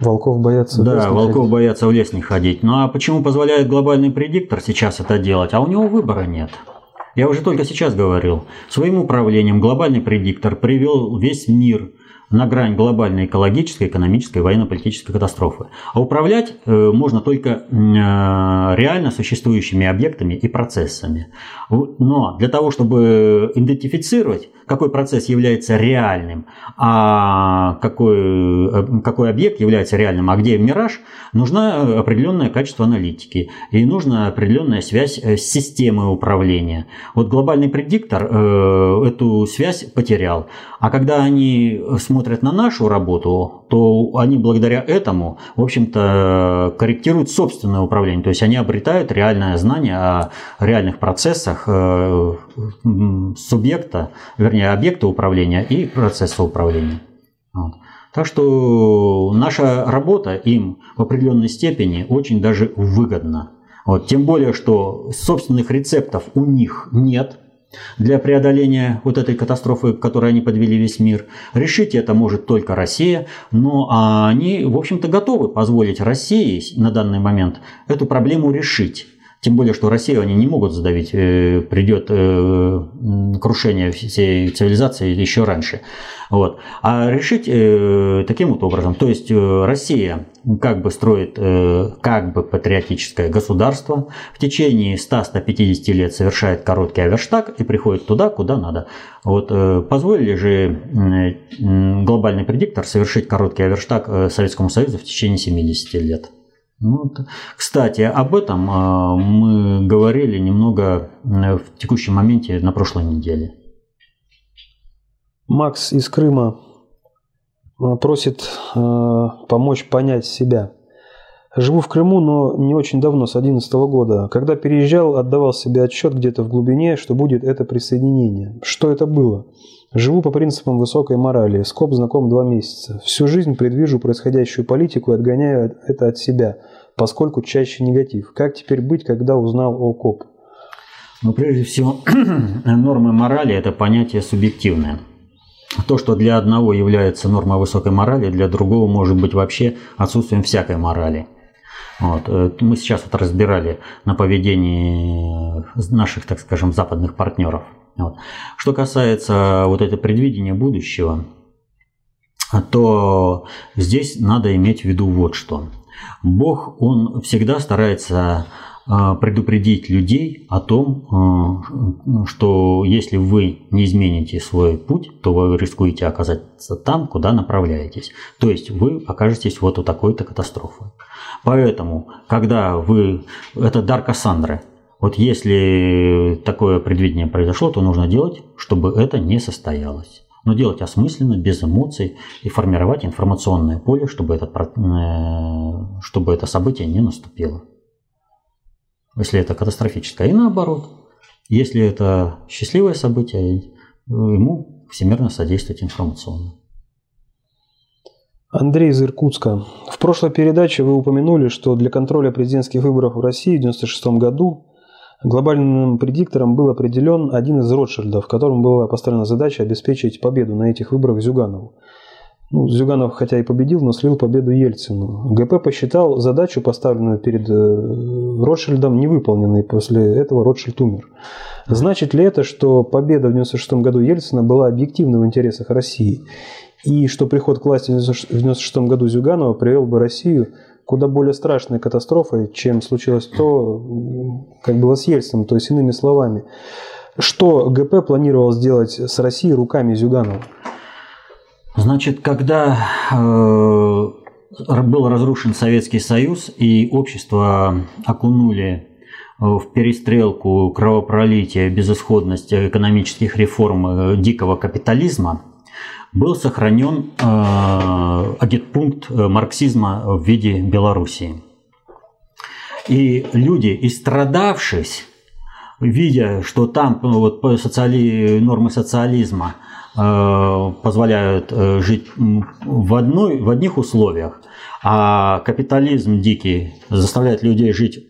Волков боятся Да, волков ходить. боятся в лес не ходить. Ну а почему позволяет глобальный предиктор сейчас это делать? А у него выбора нет. Я уже только сейчас говорил. Своим управлением глобальный предиктор привел весь мир на грань глобальной экологической, экономической, военно-политической катастрофы. А управлять э, можно только э, реально существующими объектами и процессами. Но для того, чтобы идентифицировать, какой процесс является реальным, а какой, э, какой объект является реальным, а где мираж, нужно определенное качество аналитики и нужна определенная связь с системой управления. Вот глобальный предиктор эту связь потерял. А когда они смотрят на нашу работу, то они благодаря этому, в общем-то, корректируют собственное управление. То есть они обретают реальное знание о реальных процессах э, субъекта, вернее, объекта управления и процесса управления. Вот. Так что наша работа им в определенной степени очень даже выгодна. Вот. Тем более, что собственных рецептов у них нет – для преодоления вот этой катастрофы, к которой они подвели весь мир. Решить это может только Россия, но они, в общем-то, готовы позволить России на данный момент эту проблему решить. Тем более, что Россию они не могут задавить, э, придет э, крушение всей цивилизации еще раньше. Вот. А решить э, таким вот образом, то есть Россия как бы строит как бы патриотическое государство, в течение 100-150 лет совершает короткий аверштаг и приходит туда, куда надо. Вот позволили же глобальный предиктор совершить короткий аверштаг Советскому Союзу в течение 70 лет. Ну, кстати, об этом а, мы говорили немного в текущем моменте на прошлой неделе. Макс из Крыма э, просит э, помочь понять себя. Живу в Крыму, но не очень давно, с 2011 года. Когда переезжал, отдавал себе отчет где-то в глубине, что будет это присоединение. Что это было? Живу по принципам высокой морали. Скоп знаком два месяца. Всю жизнь предвижу происходящую политику и отгоняю это от себя, поскольку чаще негатив. Как теперь быть, когда узнал о КОП? Ну, прежде всего, нормы морали – это понятие субъективное. То, что для одного является нормой высокой морали, для другого может быть вообще отсутствием всякой морали. Вот. Э, мы сейчас вот разбирали на поведении наших, так скажем, западных партнеров. Вот. Что касается вот этого предвидения будущего, то здесь надо иметь в виду вот что. Бог, он всегда старается а, предупредить людей о том, а, что если вы не измените свой путь, то вы рискуете оказаться там, куда направляетесь. То есть вы окажетесь вот у такой-то катастрофы. Поэтому, когда вы... Это дар Кассандры. Вот если такое предвидение произошло, то нужно делать, чтобы это не состоялось. Но делать осмысленно, без эмоций и формировать информационное поле, чтобы, этот, э, чтобы это событие не наступило. Если это катастрофическое. И наоборот. Если это счастливое событие, ему всемирно содействовать информационно. Андрей из Иркутска. В прошлой передаче вы упомянули, что для контроля президентских выборов в России в 1996 году глобальным предиктором был определен один из Ротшильдов, которому была поставлена задача обеспечить победу на этих выборах Зюганову. Ну, Зюганов хотя и победил, но слил победу Ельцину. ГП посчитал задачу, поставленную перед э, Ротшильдом, невыполненной. После этого Ротшильд умер. Значит ли это, что победа в 1996 году Ельцина была объективна в интересах России? и что приход к власти в 1996 году Зюганова привел бы Россию куда более страшной катастрофой, чем случилось то, как было с Ельцином, то есть иными словами. Что ГП планировал сделать с Россией руками Зюганова? Значит, когда э, был разрушен Советский Союз и общество окунули в перестрелку, кровопролитие, безысходность экономических реформ э, дикого капитализма, был сохранен э, агитпункт э, марксизма в виде Белоруссии. И люди, истрадавшись, видя, что там ну, вот, социали... нормы социализма э, позволяют э, жить в, одной, в одних условиях, а капитализм дикий заставляет людей жить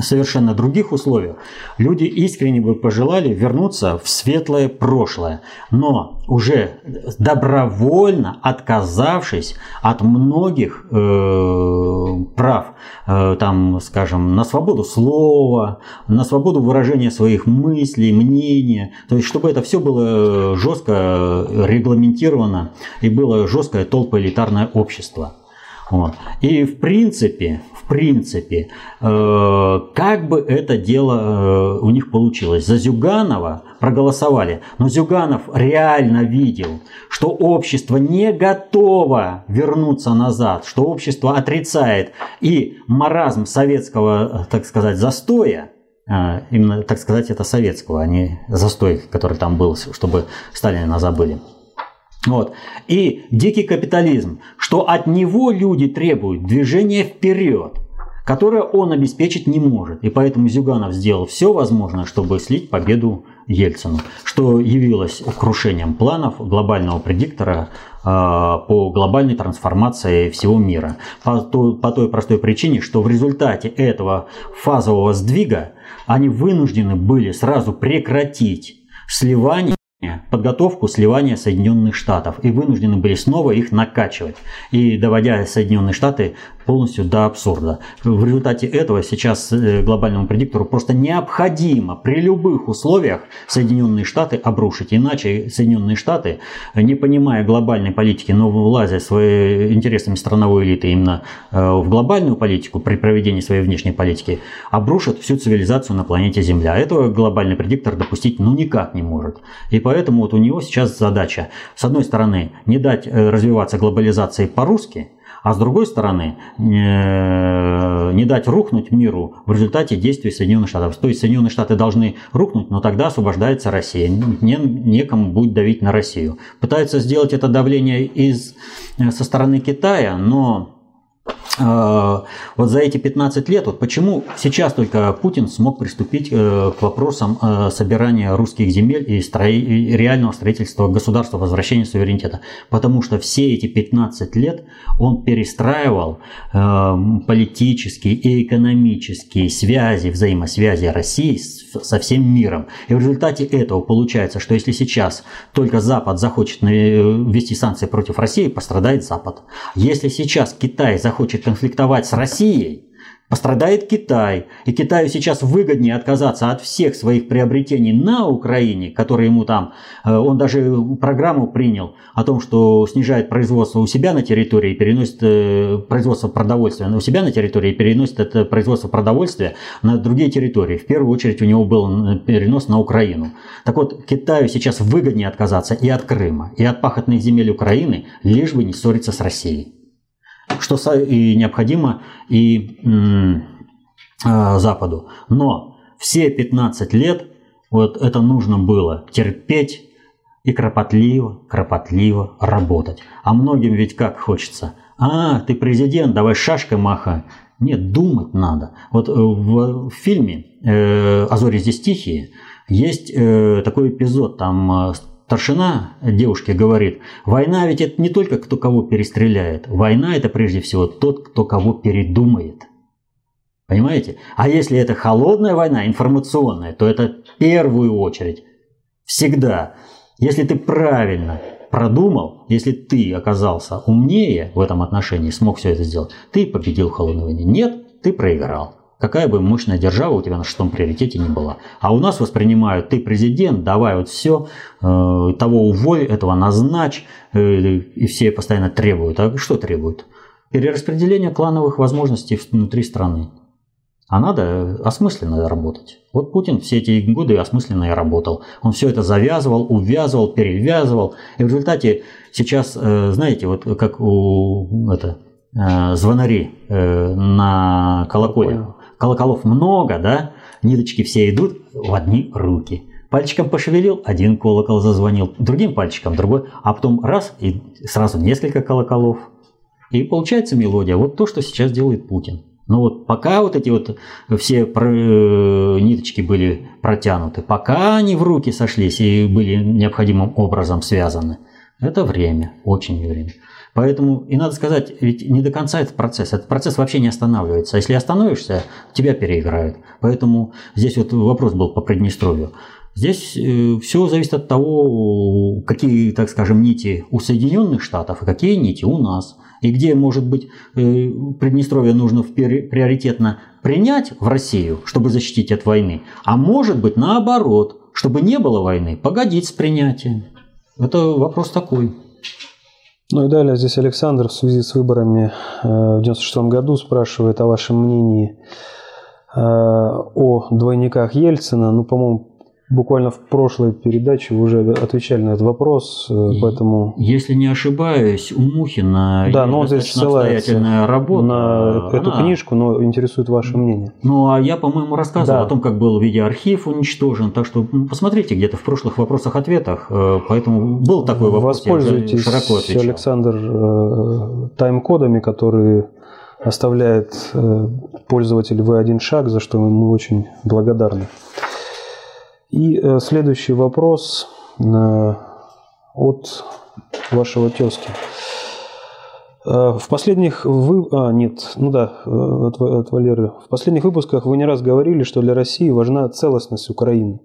совершенно других условиях, люди искренне бы пожелали вернуться в светлое прошлое, но уже добровольно отказавшись от многих э, прав, э, там, скажем, на свободу слова, на свободу выражения своих мыслей, мнения, то есть чтобы это все было жестко регламентировано и было жесткое толпоэлитарное общество. Вот. И в принципе, в принципе, э, как бы это дело э, у них получилось. За Зюганова проголосовали, но Зюганов реально видел, что общество не готово вернуться назад, что общество отрицает и маразм советского, так сказать, застоя, э, именно, так сказать, это советского, а не застой, который там был, чтобы Сталина забыли. Вот. И дикий капитализм, что от него люди требуют движения вперед, которое он обеспечить не может. И поэтому Зюганов сделал все возможное, чтобы слить победу Ельцину, что явилось крушением планов глобального предиктора э, по глобальной трансформации всего мира. По той, по той простой причине, что в результате этого фазового сдвига они вынуждены были сразу прекратить сливание подготовку сливания Соединенных Штатов и вынуждены были снова их накачивать и доводя Соединенные Штаты полностью до абсурда. В результате этого сейчас э, глобальному предиктору просто необходимо при любых условиях Соединенные Штаты обрушить. Иначе Соединенные Штаты, не понимая глобальной политики, но влазя своими интересами страновой элиты именно э, в глобальную политику при проведении своей внешней политики, обрушат всю цивилизацию на планете Земля. Этого глобальный предиктор допустить ну никак не может. И поэтому вот у него сейчас задача, с одной стороны, не дать э, развиваться глобализации по-русски, а с другой стороны э, не дать рухнуть миру в результате действий Соединенных Штатов. То есть Соединенные Штаты должны рухнуть, но тогда освобождается Россия. Не, некому будет давить на Россию. Пытаются сделать это давление из, э, со стороны Китая, но вот за эти 15 лет, вот почему сейчас только Путин смог приступить э, к вопросам э, собирания русских земель и, реального строительства государства, возвращения суверенитета? Потому что все эти 15 лет он перестраивал э, политические и экономические связи, взаимосвязи России со всем миром. И в результате этого получается, что если сейчас только Запад захочет ввести санкции против России, пострадает Запад. Если сейчас Китай захочет конфликтовать с Россией, пострадает Китай. И Китаю сейчас выгоднее отказаться от всех своих приобретений на Украине, которые ему там, э, он даже программу принял о том, что снижает производство у себя на территории, переносит э, производство продовольствия у себя на территории переносит это производство продовольствия на другие территории. В первую очередь у него был перенос на Украину. Так вот, Китаю сейчас выгоднее отказаться и от Крыма, и от пахотных земель Украины, лишь бы не ссориться с Россией что и необходимо и а, Западу. Но все 15 лет вот это нужно было терпеть и кропотливо, кропотливо работать. А многим ведь как хочется. А, ты президент, давай шашкой махай. Нет, думать надо. Вот э, в, фильме «А здесь тихие» есть э, такой эпизод, там Старшина девушке говорит, война ведь это не только кто кого перестреляет, война это прежде всего тот, кто кого передумает. Понимаете? А если это холодная война, информационная, то это в первую очередь. Всегда. Если ты правильно продумал, если ты оказался умнее в этом отношении, смог все это сделать, ты победил в холодной войне. Нет, ты проиграл какая бы мощная держава у тебя на шестом приоритете не была. А у нас воспринимают, ты президент, давай вот все, э, того уволь, этого назначь, э, и все постоянно требуют. А что требуют? Перераспределение клановых возможностей внутри страны. А надо осмысленно работать. Вот Путин все эти годы осмысленно и работал. Он все это завязывал, увязывал, перевязывал. И в результате сейчас, э, знаете, вот как у это, звонари на колокольне колоколов много, да, ниточки все идут в одни руки. Пальчиком пошевелил, один колокол зазвонил, другим пальчиком другой, а потом раз и сразу несколько колоколов. И получается мелодия. Вот то, что сейчас делает Путин. Но вот пока вот эти вот все э, ниточки были протянуты, пока они в руки сошлись и были необходимым образом связаны, это время, очень время. Поэтому, и надо сказать, ведь не до конца этот процесс. Этот процесс вообще не останавливается. А если остановишься, тебя переиграют. Поэтому здесь вот вопрос был по Приднестровью. Здесь э, все зависит от того, какие, так скажем, нити у Соединенных Штатов и какие нити у нас. И где, может быть, э, Приднестровье нужно приоритетно принять в Россию, чтобы защитить от войны, а может быть, наоборот, чтобы не было войны, погодить с принятием. Это вопрос такой. Ну и далее здесь Александр в связи с выборами э, в 96 году спрашивает о вашем мнении э, о двойниках Ельцина. Ну, по-моему, буквально в прошлой передаче вы уже отвечали на этот вопрос, э, поэтому... Если не ошибаюсь, у Мухина да, но он здесь обстоятельная работа. на эту она... книжку, но интересует ваше мнение. Ну, а я, по-моему, рассказывал да. о том, как был видеоархив уничтожен, так что посмотрите где-то в прошлых вопросах-ответах, э, поэтому был такой вопрос, Воспользуйтесь, широко отвечал. Александр, э, тайм-кодами, которые оставляет пользователь V1 шаг, за что мы очень благодарны. И э, следующий вопрос э, от вашего тезки. Э, в последних вы... А, нет, ну да, от, от Валеры. В последних выпусках вы не раз говорили, что для России важна целостность Украины.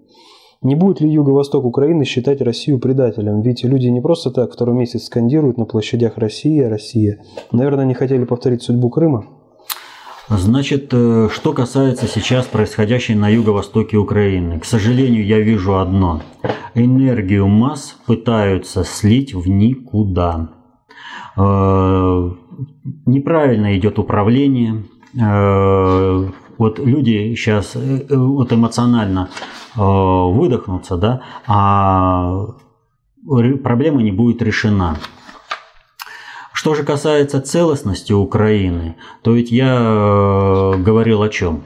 Не будет ли Юго-Восток Украины считать Россию предателем? Ведь люди не просто так второй месяц скандируют на площадях «Россия, Россия». Наверное, не хотели повторить судьбу Крыма? Значит, э, что касается сейчас происходящей на юго-востоке Украины, к сожалению, я вижу одно. Энергию масс пытаются слить в никуда. Э, неправильно идет управление. Э, вот люди сейчас вот эмоционально выдохнутся, да, а проблема не будет решена. Что же касается целостности Украины, то ведь я э, говорил о чем?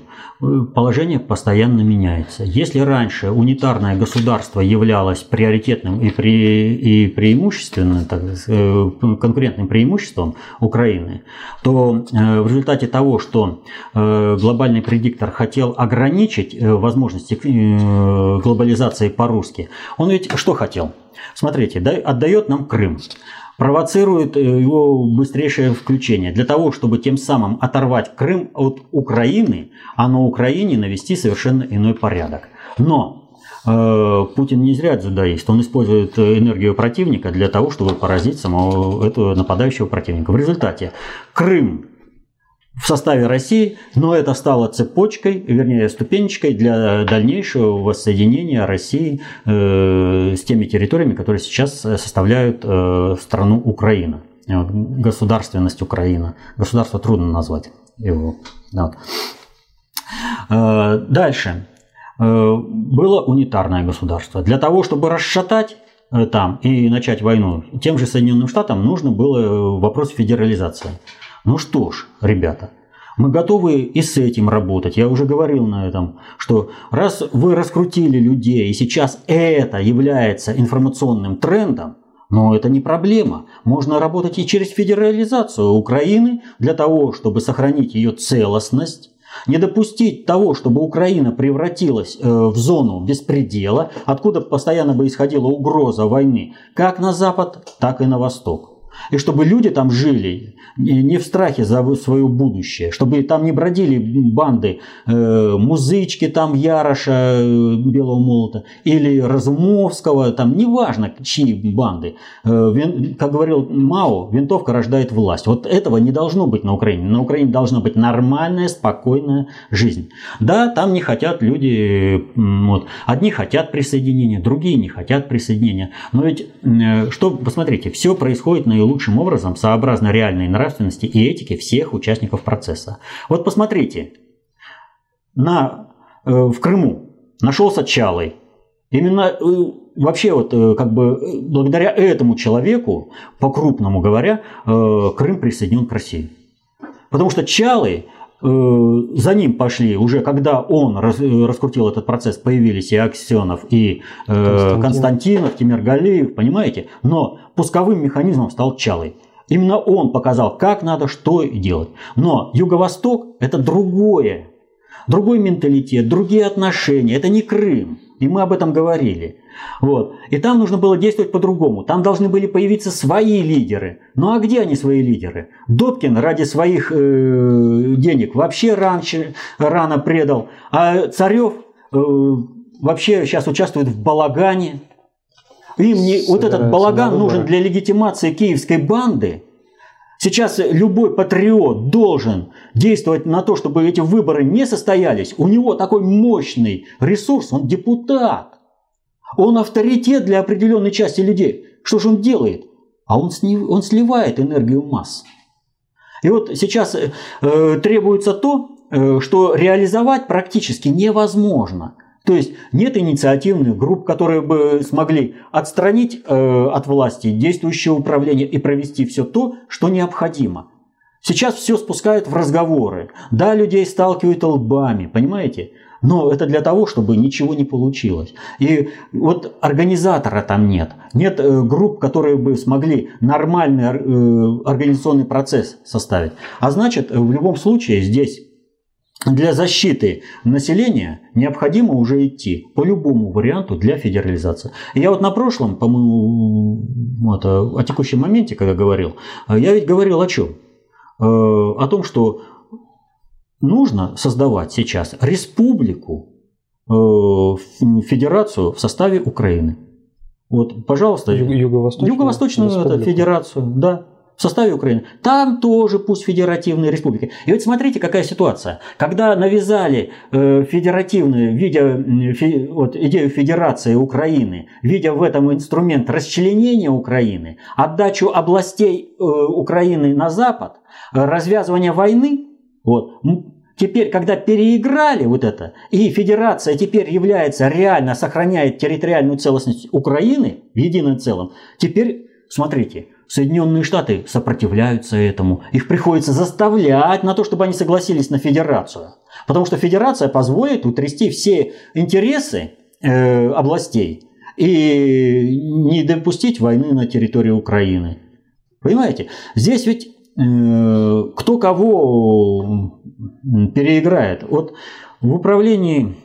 положение постоянно меняется. Если раньше унитарное государство являлось приоритетным и, пре, и преимущественным, так, э, конкурентным преимуществом Украины, то э, в результате того, что глобальный предиктор хотел ограничить возможности глобализации по-русски, он ведь что хотел? Смотрите, отдает нам Крым провоцирует э, его быстрейшее включение для того, чтобы тем самым оторвать Крым от Украины, а на Украине навести совершенно иной порядок. Но э, Путин не зря дзюдоист, он использует энергию противника для того, чтобы поразить самого этого нападающего противника. В результате Крым в составе России, но это стало цепочкой, вернее ступенечкой для дальнейшего воссоединения России э, с теми территориями, которые сейчас составляют э, страну Украина, государственность Украина. Государство трудно назвать его. Вот. Э, дальше. Было унитарное государство. Для того, чтобы расшатать там и начать войну, тем же Соединенным Штатам нужно было вопрос федерализации. Ну что ж, ребята, мы готовы и с этим работать. Я уже говорил на этом, что раз вы раскрутили людей, и сейчас это является информационным трендом, но это не проблема. Можно работать и через федерализацию Украины для того, чтобы сохранить ее целостность, не допустить того, чтобы Украина превратилась э, в зону беспредела, откуда постоянно бы исходила угроза войны, как на запад, так и на восток. И чтобы люди там жили не в страхе за свое будущее, чтобы там не бродили банды э, музычки там Яроша э, Белого Молота или Разумовского, там неважно чьи банды. Э, вин, как говорил Мао, винтовка рождает власть. Вот этого не должно быть на Украине. На Украине должна быть нормальная, спокойная жизнь. Да, там не хотят люди, вот, одни хотят присоединения, другие не хотят присоединения. Но ведь, э, что, посмотрите, все происходит наилучшим лучшим образом сообразно реальной нравственности и этике всех участников процесса. Вот посмотрите, на, э, в Крыму нашелся Чалый. Именно э, вообще вот э, как бы э, благодаря этому человеку, по-крупному говоря, э, Крым присоединен к России. Потому что Чалый за ним пошли уже, когда он э, раскрутил этот процесс, появились и Аксенов, и э, Константин. Константинов, Тимиргалиев, понимаете? Но пусковым механизмом стал Чалый. Именно он показал, как надо, что делать. Но Юго-Восток – это другое. Другой менталитет, другие отношения. Это не Крым. И мы об этом говорили. Вот. И там нужно было действовать по-другому. Там должны были появиться свои лидеры. Ну а где они свои лидеры? Добкин ради своих э, денег вообще раньше, рано предал. А Царев э, вообще сейчас участвует в балагане. Им не, вот этот балаган нужен для легитимации киевской банды. Сейчас любой патриот должен действовать на то, чтобы эти выборы не состоялись. У него такой мощный ресурс, он депутат. Он авторитет для определенной части людей. Что же он делает? А он, снив, он сливает энергию масс. И вот сейчас э, требуется то, э, что реализовать практически невозможно. То есть нет инициативных групп, которые бы смогли отстранить э, от власти действующее управление и провести все то, что необходимо. Сейчас все спускают в разговоры. Да, людей сталкивают лбами, понимаете? Но это для того, чтобы ничего не получилось. И вот организатора там нет. Нет э, групп, которые бы смогли нормальный э, организационный процесс составить. А значит, в любом случае здесь для защиты населения необходимо уже идти по любому варианту для федерализации. И я вот на прошлом, по-моему, вот, о текущем моменте, когда говорил, я ведь говорил о чем? Э, о том, что нужно создавать сейчас республику, э, федерацию в составе Украины. Вот, пожалуйста, Юго-Восточную, Юго-Восточную федерацию, да, в составе Украины. Там тоже пусть федеративные республики. И вот смотрите, какая ситуация. Когда навязали э, федеративную, видя вот, идею федерации Украины, видя в этом инструмент расчленения Украины, отдачу областей э, Украины на Запад, развязывание войны, вот, Теперь, когда переиграли вот это, и федерация теперь является реально, сохраняет территориальную целостность Украины в едином целом, теперь, смотрите, Соединенные Штаты сопротивляются этому. Их приходится заставлять на то, чтобы они согласились на федерацию. Потому что федерация позволит утрясти все интересы э, областей и не допустить войны на территории Украины. Понимаете? Здесь ведь э, кто кого переиграет. Вот в управлении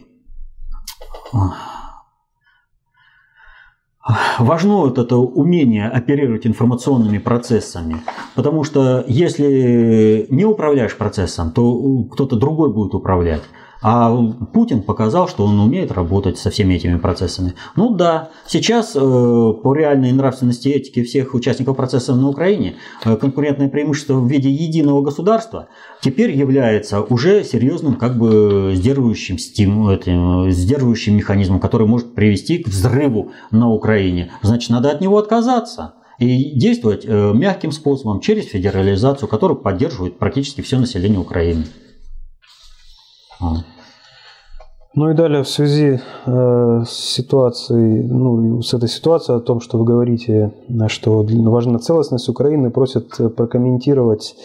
Важно вот это умение оперировать информационными процессами, потому что если не управляешь процессом, то кто-то другой будет управлять. А Путин показал, что он умеет работать со всеми этими процессами. Ну да, сейчас э, по реальной нравственности и этике всех участников процесса на Украине э, конкурентное преимущество в виде единого государства теперь является уже серьезным как бы сдерживающим, стим, этим, сдерживающим механизмом, который может привести к взрыву на Украине. Значит, надо от него отказаться и действовать э, мягким способом через федерализацию, которую поддерживает практически все население Украины. Ну и далее в связи э, с ситуацией, ну, с этой ситуацией о том, что вы говорите, что важна целостность Украины, просят прокомментировать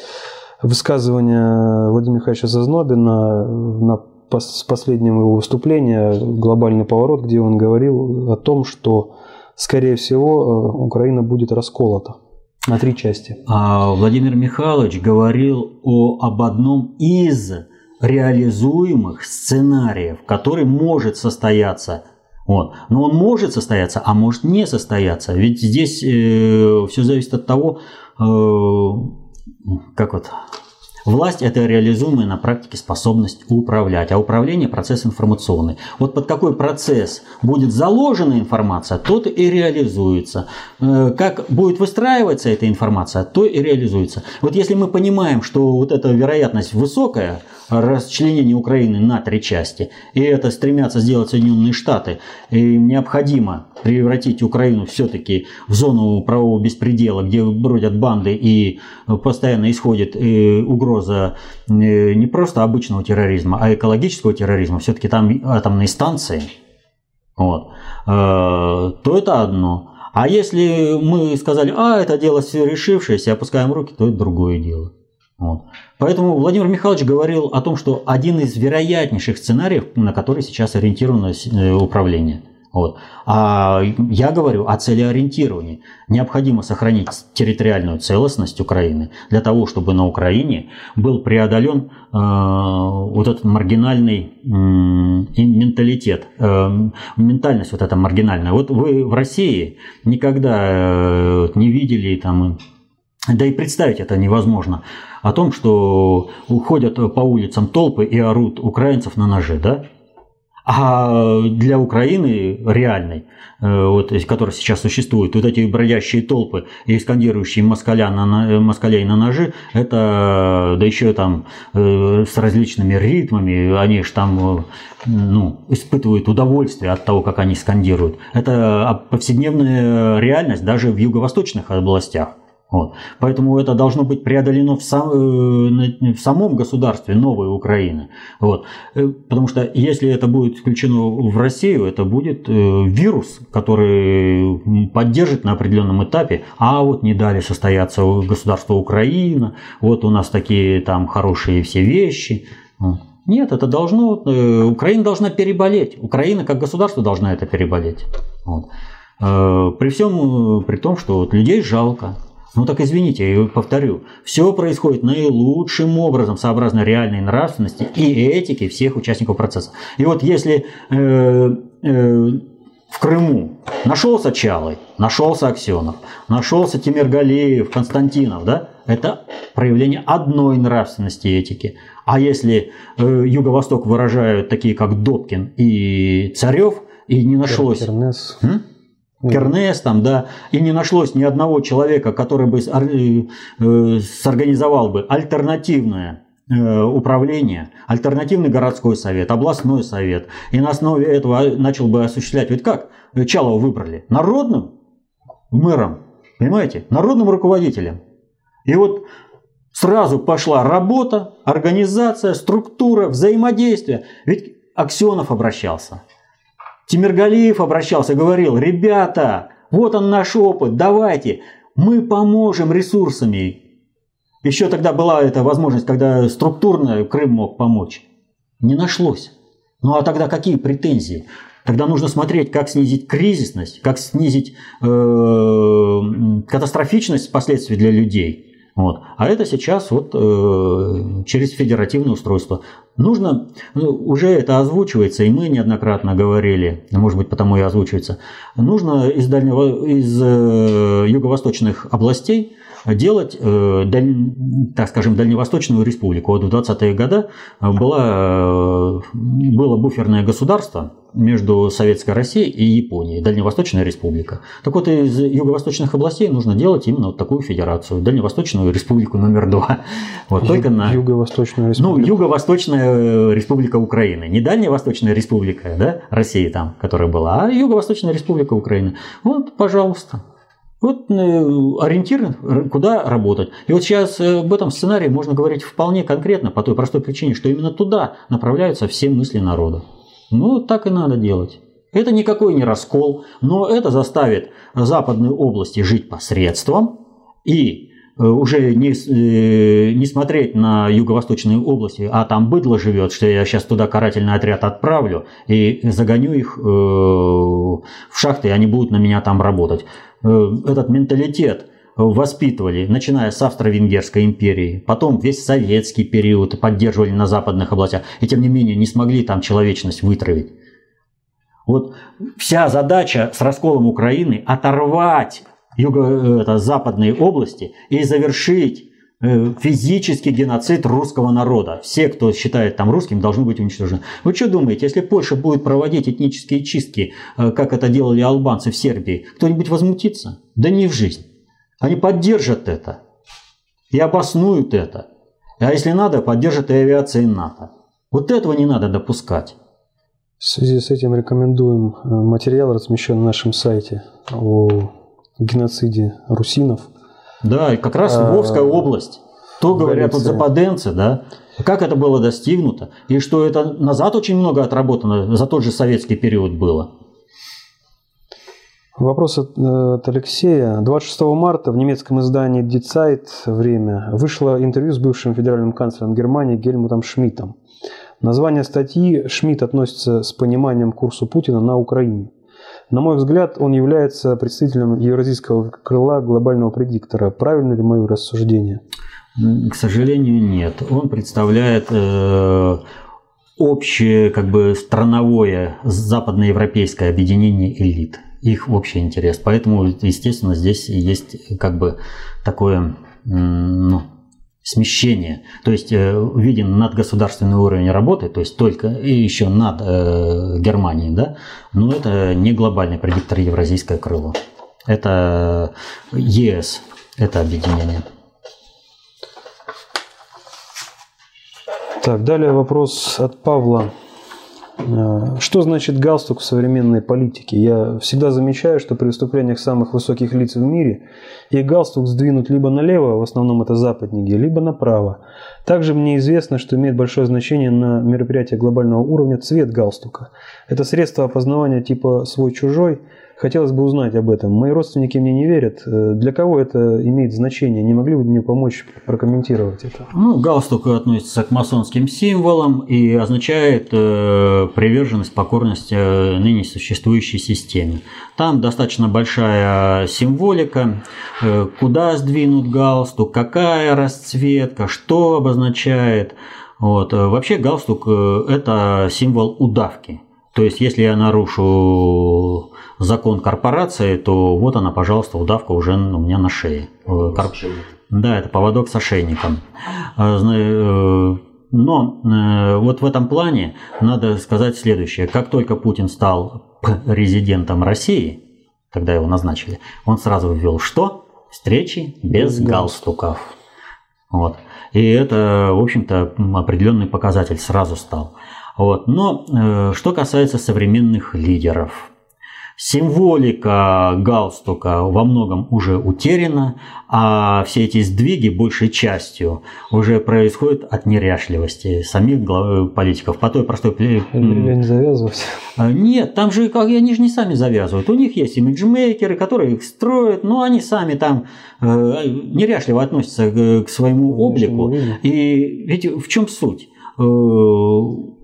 высказывание Владимира Михайловича Зазнобина на с последнего его выступления «Глобальный поворот», где он говорил о том, что, скорее всего, э, Украина будет расколота на три части. А Владимир Михайлович говорил о, об одном из реализуемых сценариев, который может состояться. Вот. Но он может состояться, а может не состояться. Ведь здесь э, все зависит от того, э, как вот Власть – это реализуемая на практике способность управлять, а управление – процесс информационный. Вот под какой процесс будет заложена информация, тот и реализуется. Э, как будет выстраиваться эта информация, то и реализуется. Вот если мы понимаем, что вот эта вероятность высокая, расчленение Украины на три части, и это стремятся сделать Соединенные Штаты, и необходимо превратить Украину все-таки в зону правового беспредела, где бродят банды и постоянно исходит э, угроза э, не просто обычного терроризма, а экологического терроризма, все-таки там атомные станции, вот, э, то это одно. А если мы сказали, а, это дело все решившееся, опускаем руки, то это другое дело. Вот. Поэтому Владимир Михайлович говорил о том, что один из вероятнейших сценариев, на который сейчас ориентировано э, управление. Вот. А я говорю о целеориентировании. Необходимо сохранить территориальную целостность Украины для того, чтобы на Украине был преодолен э, вот этот маргинальный э, менталитет, э, ментальность вот эта маргинальная. Вот вы в России никогда э, не видели там да и представить это невозможно. О том, что уходят по улицам толпы и орут украинцев на ноже, да? А для Украины реальной, э, вот, которая сейчас существует, вот эти бродящие толпы и скандирующие москаля на, москалей на ножи, это, да еще там э, с различными ритмами, они же там э, ну, испытывают удовольствие от того, как они скандируют. Это повседневная реальность даже в юго-восточных областях. Вот. Поэтому это должно быть преодолено в, сам, э, в самом государстве новой Украины. Вот. Э, потому что если это будет включено в Россию, это будет э, вирус, который поддержит на определенном этапе, а вот не дали состояться государство Украина, вот у нас такие там хорошие все вещи. Нет, это должно, Украина должна переболеть. Украина как государство должна это переболеть. Вот. При всем, при том, что вот людей жалко, ну так извините, я повторю, все происходит наилучшим образом, сообразно реальной нравственности и этике всех участников процесса. И вот если э, э, в Крыму нашелся Чалый, нашелся Аксенов, нашелся Тимиргалеев, Константинов, да, это проявление одной нравственности и этики. А если э, Юго-Восток выражают такие, как Добкин и Царев, и не нашлось... Кернес. М? Кернес там, да, и не нашлось ни одного человека, который бы э, э, сорганизовал бы альтернативное э, управление, альтернативный городской совет, областной совет, и на основе этого начал бы осуществлять. Ведь как Чалова выбрали? Народным мэром, понимаете? Народным руководителем. И вот сразу пошла работа, организация, структура, взаимодействие. Ведь Аксенов обращался. Тимиргалиев обращался, говорил, ребята, вот он наш опыт, давайте. Мы поможем ресурсами. Еще тогда была эта возможность, когда структурно Крым мог помочь. Не нашлось. Ну а тогда какие претензии? Тогда нужно смотреть, как снизить кризисность, как снизить э, катастрофичность последствий для людей. Вот. А это сейчас вот э, через федеративное устройство. Нужно, ну, уже это озвучивается, и мы неоднократно говорили, может быть, потому и озвучивается, нужно из, дальнего, из э, юго-восточных областей делать, э, даль, так скажем, Дальневосточную республику. Вот в 20-е годы было, э, было буферное государство между Советской Россией и Японией, Дальневосточная республика. Так вот, из юго-восточных областей нужно делать именно вот такую федерацию, Дальневосточную республику номер два. Вот, только на... Ну, республику. Юго-Восточная республика Украины. Не Дальневосточная республика, да, России там, которая была, а Юго-Восточная республика Украины. Вот, пожалуйста. Вот э, ориентир, э, куда работать. И вот сейчас э, об этом сценарии можно говорить вполне конкретно по той простой причине, что именно туда направляются все мысли народа. Ну, так и надо делать. Это никакой не раскол, но это заставит западные области жить посредством и уже не, не смотреть на юго-восточные области, а там быдло живет, что я сейчас туда карательный отряд отправлю и загоню их в шахты, и они будут на меня там работать. Э, Этот менталитет воспитывали, начиная с Австро-Венгерской империи, потом весь советский период поддерживали на западных областях, и тем не менее не смогли там человечность вытравить. Вот вся задача с расколом Украины оторвать юго, это, западные области и завершить э, физический геноцид русского народа. Все, кто считает там русским, должны быть уничтожены. Вы что думаете, если Польша будет проводить этнические чистки, э, как это делали албанцы в Сербии, кто-нибудь возмутится? Да не в жизнь. Они поддержат это и обоснуют это. А если надо, поддержат и авиацией НАТО. Вот этого не надо допускать. В связи с этим рекомендуем э, материал, размещен на нашем сайте о геноциде русинов. Да, и как раз А, Львовская область. То говорят вот западенцы, да, как это было достигнуто, и что это назад очень много отработано за тот же советский период было. Вопрос от, э, от Алексея. 26 марта в немецком издании Die Zeit «Время» вышло интервью с бывшим федеральным канцлером Германии Гельмутом Шмидтом. Название статьи Шмидт относится с пониманием курсу Путина на Украине. На мой взгляд, он является представителем евразийского крыла глобального предиктора. Правильно ли мое рассуждение? К сожалению, нет. Он представляет э, общее, как бы страновое западноевропейское объединение элит, их общий интерес. Поэтому, естественно, здесь есть как бы такое ну, смещение. То есть э, виден надгосударственный уровень работы, то есть только и еще над э, Германией, да, но это не глобальный предиктор евразийское крыло. Это ЕС, это объединение. Так, далее вопрос от Павла. Э, Что значит галстук в современной политике? Я всегда замечаю, что при выступлениях самых высоких лиц в мире их галстук сдвинут либо налево, в основном это западники, либо направо. Также мне известно, что имеет большое значение на мероприятиях глобального уровня цвет галстука. Это средство опознавания типа свой-чужой. Хотелось бы узнать об этом. Мои родственники мне не верят. Э, Для кого это имеет значение? Не могли бы мне помочь прокомментировать это? Ну, галстук относится к масонским символам и означает э, приверженность, покорность э, ныне существующей системе. Там достаточно большая символика, э, куда сдвинут галстук, какая расцветка, что обозначает. Вот. э, Вообще галстук э, – это символ удавки. То есть, если я нарушу закон корпорации, то вот она, пожалуйста, удавка уже у меня на шее. Э, кор- да, это поводок с ошейником. Зна- э, Но э, вот в этом плане надо сказать следующее. Как только Путин стал резидентом России, когда его назначили, он сразу ввел что? Встречи без Без галстуков. Вот. И это, в общем-то, определенный показатель сразу стал. Вот. Но э, что касается современных лидеров. Символика галстука во многом уже утеряна, а все эти сдвиги большей частью уже происходят от неряшливости самих политиков. По той простой... Лень завязывать. А, нет, там же как они же не сами завязывают. У них есть имиджмейкеры, которые их строят, но они сами там э, неряшливо относятся к, к своему облику. И ведь в чем суть? Э,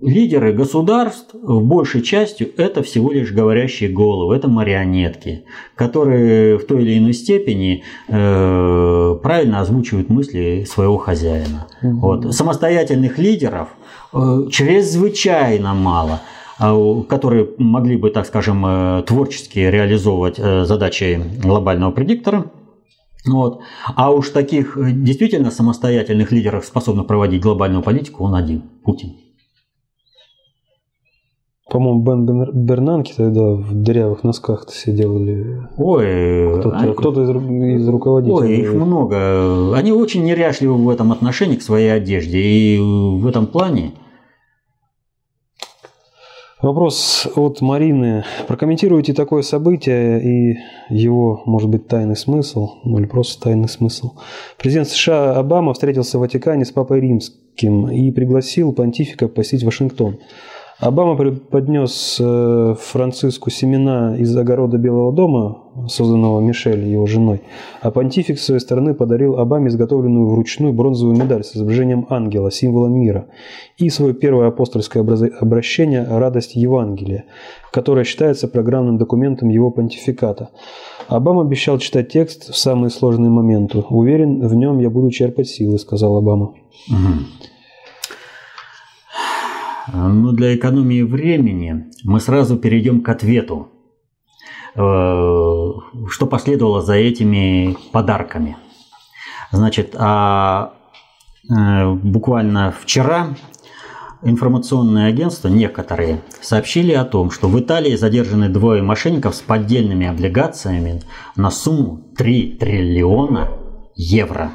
лидеры государств в большей частью это всего лишь говорящие головы, это марионетки, которые в той или иной степени э, правильно озвучивают мысли своего хозяина. Угу. Вот. Самостоятельных лидеров э, чрезвычайно мало а которые могли бы, так скажем, творчески реализовывать задачи глобального предиктора – вот. А уж таких э, действительно самостоятельных лидеров, способных проводить глобальную политику, он один – Путин. По-моему, Бен Бернанки тогда в дырявых носках-то все делали. Ой, кто-то, они... кто из, из руководителей. Ой, их много. Они очень неряшливы в этом отношении к своей одежде. И в этом плане Вопрос от Марины. Прокомментируйте такое событие и его, может быть, тайный смысл, ну или просто тайный смысл. Президент США Обама встретился в Ватикане с Папой Римским и пригласил понтифика посетить Вашингтон. Обама поднес э, Франциску семена из огорода Белого дома, созданного Мишель, его женой, а понтифик с своей стороны подарил Обаме изготовленную вручную бронзовую медаль с изображением ангела, символом мира, и свое первое апостольское обращение «Радость Евангелия», которое считается программным документом его понтификата. Обама обещал читать текст в самые сложные моменты. «Уверен, в нем я буду черпать силы», – сказал Обама. Угу. Но для экономии времени мы сразу перейдем к ответу, что последовало за этими подарками. Значит, а э, буквально вчера информационные агентства, некоторые, сообщили о том, что в Италии задержаны двое мошенников с поддельными облигациями на сумму 3 триллиона евро.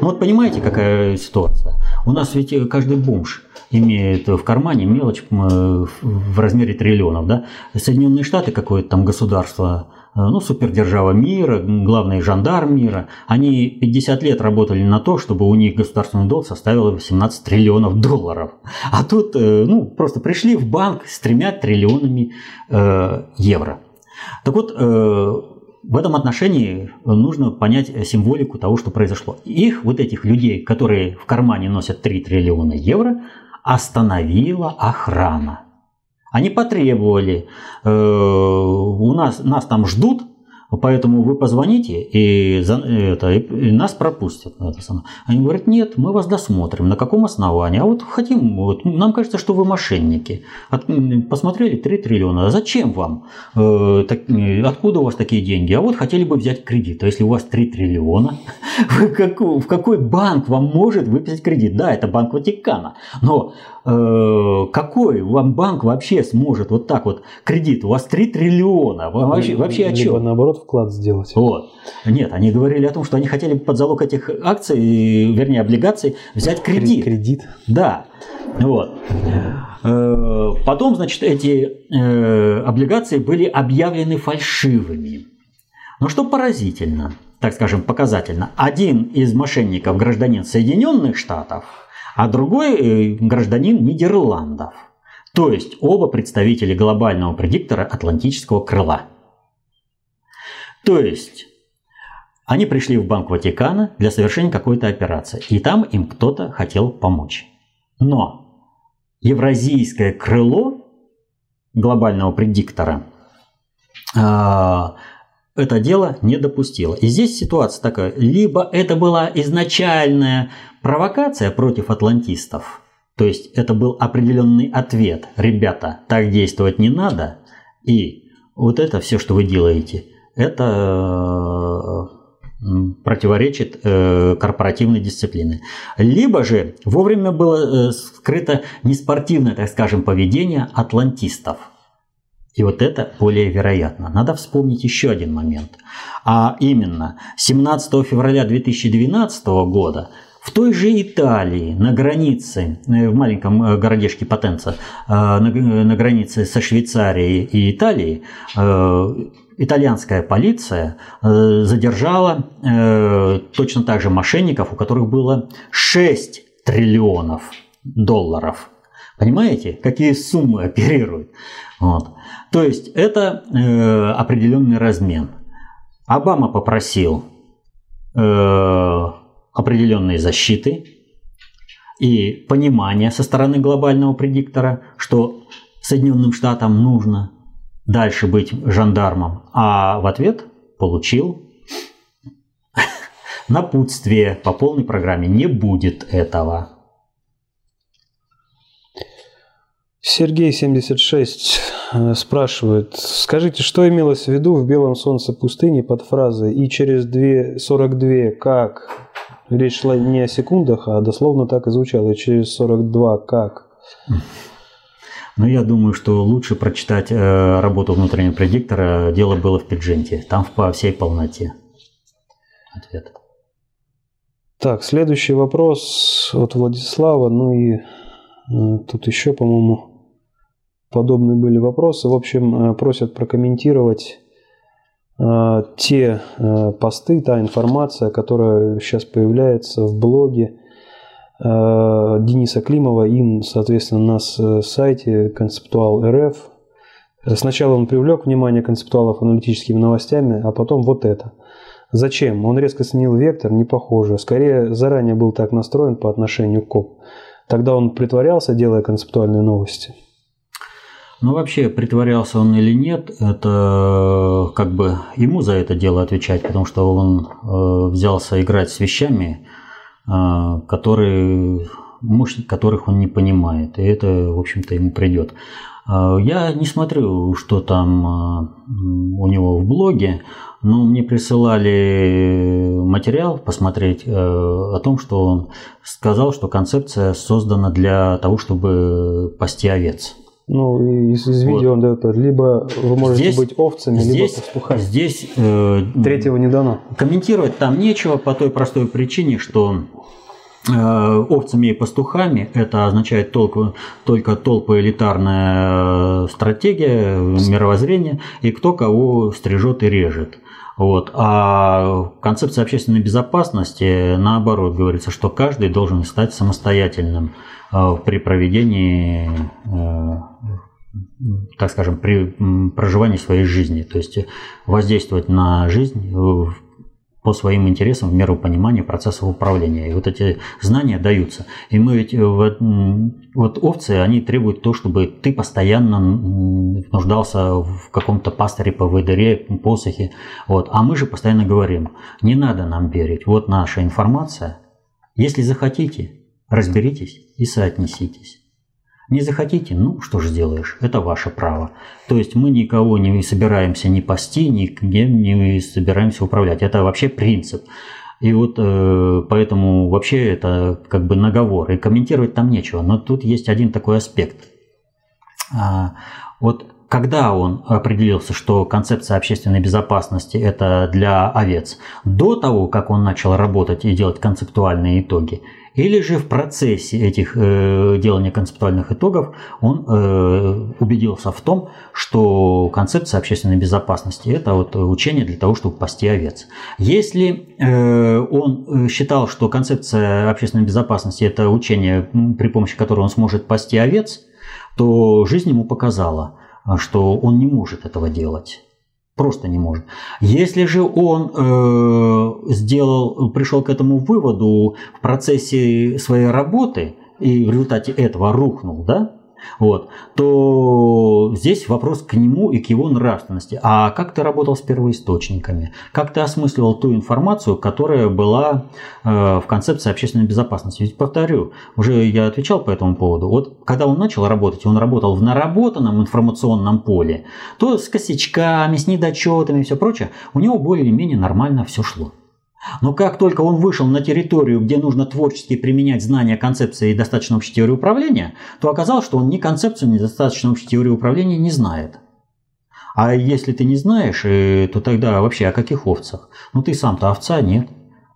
Ну вот понимаете, какая ситуация? У нас ведь каждый бомж имеет в кармане мелочь в размере триллионов. Да? Соединенные Штаты, какое-то там государство, э, ну, супердержава мира, главный жандарм мира, они 50 лет работали на то, чтобы у них государственный долг составил 18 триллионов долларов. А тут, э, ну, просто пришли в банк с тремя триллионами э, евро. Так вот, в этом отношении нужно понять символику того, что произошло. Их, вот этих людей, которые в кармане носят 3 триллиона евро, остановила охрана. Они потребовали, э, у нас, нас там ждут, Поэтому вы позвоните, и, это, и нас пропустят. Это самое. Они говорят, нет, мы вас досмотрим. На каком основании? А вот хотим, вот, нам кажется, что вы мошенники. От, посмотрели 3 триллиона. А зачем вам? Э, так, откуда у вас такие деньги? А вот хотели бы взять кредит. А если у вас 3 триллиона, в какой, банк вам может выписать кредит? Да, это Банк Ватикана. Но э, какой вам банк вообще сможет вот так вот кредит? У вас 3 триллиона. Вообще, вообще о чем? наоборот вклад сделать. Вот. Нет, они говорили о том, что они хотели под залог этих акций, вернее облигаций, взять кредит. Кредит. Да. Вот. Э, потом, значит, эти э, облигации были объявлены фальшивыми. Но что поразительно, так скажем, показательно, один из мошенников гражданин Соединенных Штатов, а другой э, гражданин Нидерландов. То есть оба представители глобального предиктора Атлантического крыла. То есть они пришли в Банк Ватикана для совершения какой-то операции, и там им кто-то хотел помочь. Но евразийское крыло глобального предиктора а, это дело не допустило. И здесь ситуация такая. Либо это была изначальная провокация против атлантистов, то есть это был определенный ответ. Ребята, так действовать не надо. И вот это все, что вы делаете, это противоречит э, корпоративной дисциплине. Либо же вовремя было э, скрыто неспортивное, так скажем, поведение атлантистов. И вот это более вероятно. Надо вспомнить еще один момент. А именно, 17 февраля 2012 года В той же Италии, на границе, э, в маленьком э, городешке Потенца, э, на границе со Швейцарией и Италией, итальянская полиция задержала точно так же мошенников, у которых было 6 триллионов долларов. Понимаете, какие суммы оперируют? Вот. То есть это э, определенный размен. Обама попросил э, определенной защиты и понимания со стороны глобального предиктора, что Соединенным Штатам нужно дальше быть жандармом, а в ответ получил напутствие по полной программе. Не будет этого. Сергей 76 э, спрашивает, скажите, что имелось в виду в «Белом солнце пустыни» под фразой «и через 2.42 как?» Речь шла не о секундах, а дословно так и звучало, и через 42 как? Ну, я думаю, что лучше прочитать э, работу внутреннего предиктора «Дело было в Пидженте». Там по всей полноте ответ. Так, следующий вопрос от Владислава. Ну и э, тут еще, по-моему, подобные были вопросы. В общем, э, просят прокомментировать э, те э, посты, та информация, которая сейчас появляется в блоге Дениса Климова и, соответственно, на сайте Концептуал РФ. Сначала он привлек внимание концептуалов аналитическими новостями, а потом вот это. Зачем? Он резко сменил вектор, не похоже. Скорее, заранее был так настроен по отношению к КОП. Тогда он притворялся, делая концептуальные новости. Ну, вообще, притворялся он или нет, это как бы ему за это дело отвечать, потому что он э, взялся играть с вещами, э, которые, мощь которых он не понимает. И это, в общем-то, ему придет. Э, я не смотрю, что там у него в блоге, но мне присылали материал посмотреть о том, что он сказал, что концепция создана для того, чтобы пасти овец. Ну, из, из видео вот. он дает, либо вы можете здесь, быть овцами, здесь, либо пастухами. Здесь э, третьего не дано. Комментировать там нечего по той простой причине, что э, овцами и пастухами это означает только, только толпа элитарная стратегия, мировоззрение и кто кого стрижет и режет. Вот. А концепция общественной безопасности, наоборот, говорится, что каждый должен стать самостоятельным э, при проведении э, так скажем, при проживании своей жизни, то есть воздействовать на жизнь по своим интересам в меру понимания процессов управления. И вот эти знания даются. И мы ведь вот, вот овцы, они требуют то, чтобы ты постоянно нуждался в каком-то пастыре по выдыре, посохе. Вот. А мы же постоянно говорим, не надо нам верить. Вот наша информация. Если захотите, разберитесь и соотнеситесь. Не захотите, ну что же сделаешь, это ваше право. То есть мы никого не собираемся ни пасти, ни не собираемся управлять. Это вообще принцип. И вот э, поэтому вообще это как бы наговор, и комментировать там нечего. Но тут есть один такой аспект. А, вот когда он определился, что концепция общественной безопасности это для овец, до того, как он начал работать и делать концептуальные итоги, или же в процессе этих э, делания концептуальных итогов он э, убедился в том, что концепция общественной безопасности – это вот учение для того, чтобы пасти овец. Если э, он считал, что концепция общественной безопасности – это учение, при помощи которого он сможет пасти овец, то жизнь ему показала, что он не может этого делать. Просто не может. Если же он э, сделал, пришел к этому выводу в процессе своей работы и в результате этого рухнул, да, вот, то здесь вопрос к нему и к его нравственности. А как ты работал с первоисточниками? Как ты осмысливал ту информацию, которая была э, в концепции общественной безопасности? Ведь повторю, уже я отвечал по этому поводу. Вот когда он начал работать, он работал в наработанном информационном поле, то с косячками, с недочетами и все прочее, у него более-менее нормально все шло. Но как только он вышел на территорию, где нужно творчески применять знания концепции и достаточно общей теории управления, то оказалось, что он ни концепцию, ни достаточно общей теории управления не знает. А если ты не знаешь, э, то тогда вообще о каких овцах? Ну ты сам-то овца нет.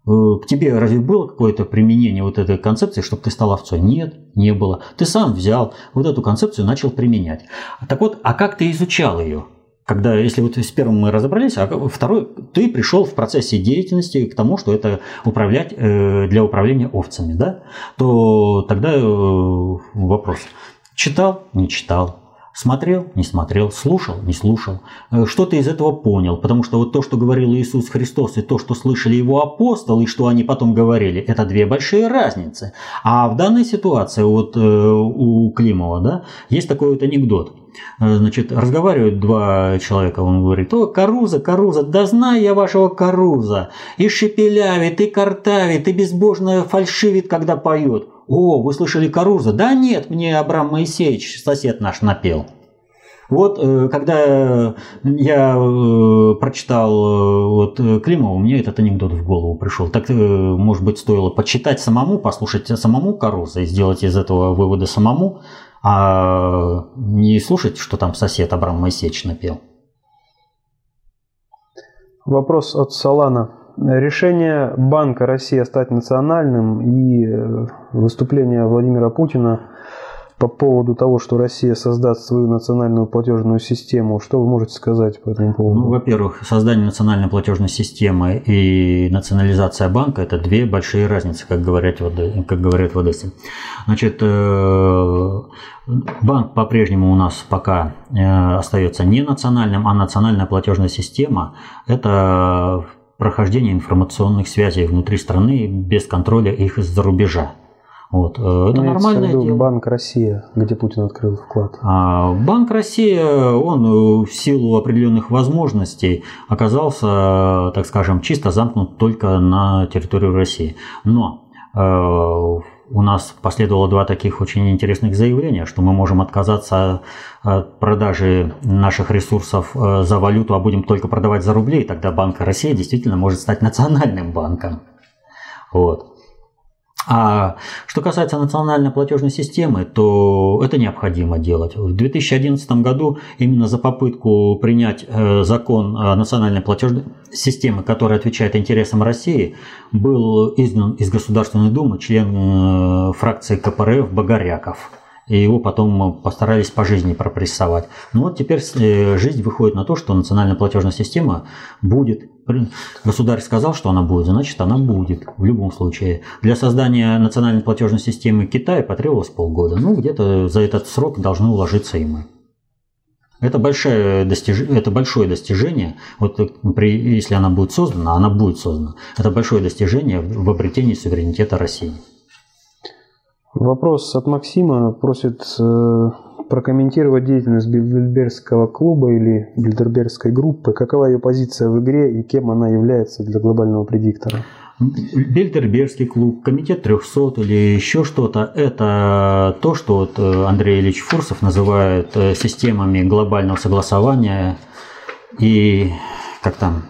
к тебе разве было какое-то применение вот этой концепции, чтобы ты стал овцой? Нет, не было. Ты сам взял вот эту концепцию и начал применять. Так вот, а как ты изучал ее? Когда, если вот с первым мы разобрались, а второй, ты пришел в процессе деятельности к тому, что это управлять э, для управления овцами, да, то тогда э, вопрос. Читал, не читал, Смотрел, не смотрел, слушал, не слушал. Э, что ты из этого понял? Потому что вот то, что говорил Иисус Христос, и то, что слышали его апостолы, и что они потом говорили, это две большие разницы. А в данной ситуации вот э, у Климова, да, есть такой вот анекдот. Э, значит, разговаривают два человека, он говорит, о, Каруза, Каруза, да знаю я вашего Каруза, и шепелявит, и картавит, и безбожно фальшивит, когда поет. О, вы слышали Каруза? Да нет, мне Абрам Моисеевич, сосед наш, напел. Вот э, когда я э, прочитал э, вот Климова, мне этот анекдот в голову пришел. Так, может быть, стоило почитать самому, послушать самому Каруза и сделать из этого выводы самому, а не слушать, что там сосед Абрам Моисеевич напел. Вопрос от Салана. Решение Банка России стать национальным и э, выступление Владимира Путина по поводу того, что Россия создаст свою национальную платежную систему. Что вы можете сказать по этому поводу? Ну, во-первых, создание национальной платежной системы и национализация банка – это две большие разницы, как говорят, как говорят в Одессе. Значит, э, банк по-прежнему у нас пока э, остается не национальным, а национальная платежная система – это прохождения информационных связей внутри страны без контроля их из-за рубежа. Вот. Э, это Имеется нормальное виду дело. Банк Россия, где Путин открыл вклад. А, Банк Россия, он в силу определенных возможностей оказался, так скажем, чисто замкнут только на территорию России. Но э, у нас последовало два таких очень интересных заявления, что мы можем отказаться от продажи наших ресурсов э, за валюту, а будем только продавать за рубли, и тогда Банк России действительно может стать национальным банком. Вот. А что касается национальной платежной системы, то это необходимо делать. В 2011 году именно за попытку принять э, закон национальной платежной системы, который отвечает интересам России, был изгнан из Государственной Думы член э, фракции КПРФ Богоряков и его потом постарались по жизни пропрессовать. Ну вот теперь э, жизнь выходит на то, что национальная платежная система будет. Государь сказал, что она будет, значит она будет в любом случае. Для создания национальной платежной системы Китая потребовалось полгода. Ну где-то за этот срок должны уложиться и мы. Это большое, достиж... это большое достижение. Вот при... если она будет создана, она будет создана. Это большое достижение в обретении суверенитета России. Вопрос от Максима просит э, прокомментировать деятельность Бильдербергского клуба или Бильдербергской группы. Какова ее позиция в игре и кем она является для глобального предиктора? Бельдербергский клуб, комитет 300 или еще что-то, это то, что вот э, Андрей Ильич Фурсов называет э, системами глобального согласования и как там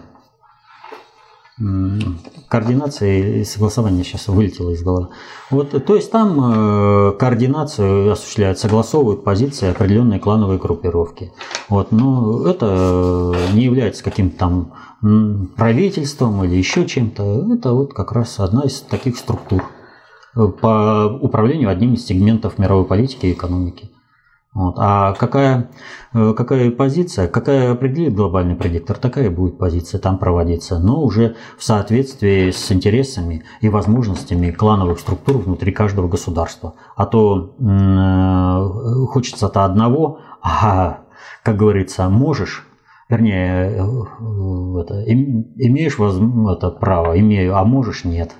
координация и согласование сейчас вылетело из головы. Вот, то есть там э, координацию осуществляют, согласовывают позиции определенные клановые группировки. Вот, но это не является каким-то там правительством или еще чем-то. Это вот как раз одна из таких структур э, по управлению одним из сегментов мировой политики и экономики. Вот. А какая, э, какая позиция, какая определит глобальный предиктор, такая будет позиция там проводиться, но уже в соответствии с интересами и возможностями клановых структур внутри каждого государства. А то э, хочется-то одного, а, как говорится, можешь, вернее, э, это, имеешь воз, это право, имею, а можешь нет.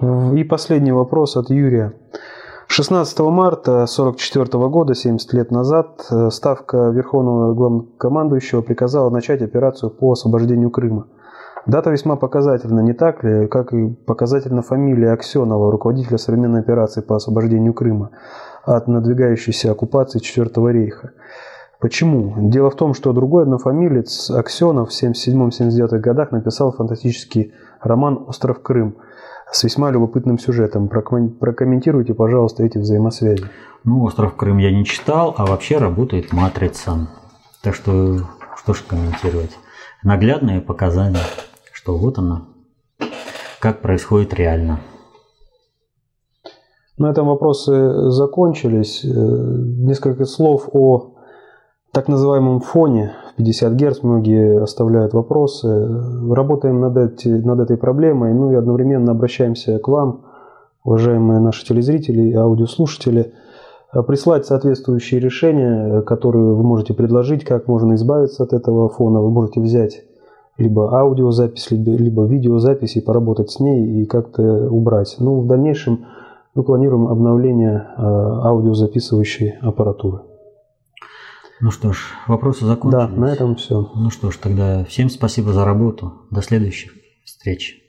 И последний вопрос от Юрия. 16 марта 1944 года, 70 лет назад, э, Ставка Верховного Главнокомандующего приказала начать операцию по освобождению Крыма. Дата весьма показательна, не так ли, как и показательна фамилия Аксенова, руководителя современной операции по освобождению Крыма от надвигающейся оккупации Четвертого рейха. Почему? Дело в том, что другой однофамилец Аксенов в 1977-1979 годах написал фантастический роман «Остров Крым», с весьма любопытным сюжетом. Прокомментируйте, пожалуйста, эти взаимосвязи. Ну, «Остров Крым» я не читал, а вообще работает «Матрица». Так что, что ж комментировать. Наглядные показания, что вот она, как происходит реально. На этом вопросы закончились. Э, несколько слов о так называемом фоне 50 Гц. Многие оставляют вопросы. Работаем над, эти, над этой проблемой, ну и одновременно обращаемся к вам, уважаемые наши телезрители и аудиослушатели, прислать соответствующие решения, которые вы можете предложить, как можно избавиться от этого фона. Вы можете взять либо аудиозапись, либо, либо видеозапись и поработать с ней и как-то убрать. Ну, в дальнейшем мы планируем обновление э, аудиозаписывающей аппаратуры. Ну что ж, вопросы закончились. Да, на этом все. Ну что ж, тогда всем спасибо за работу. До следующих встреч.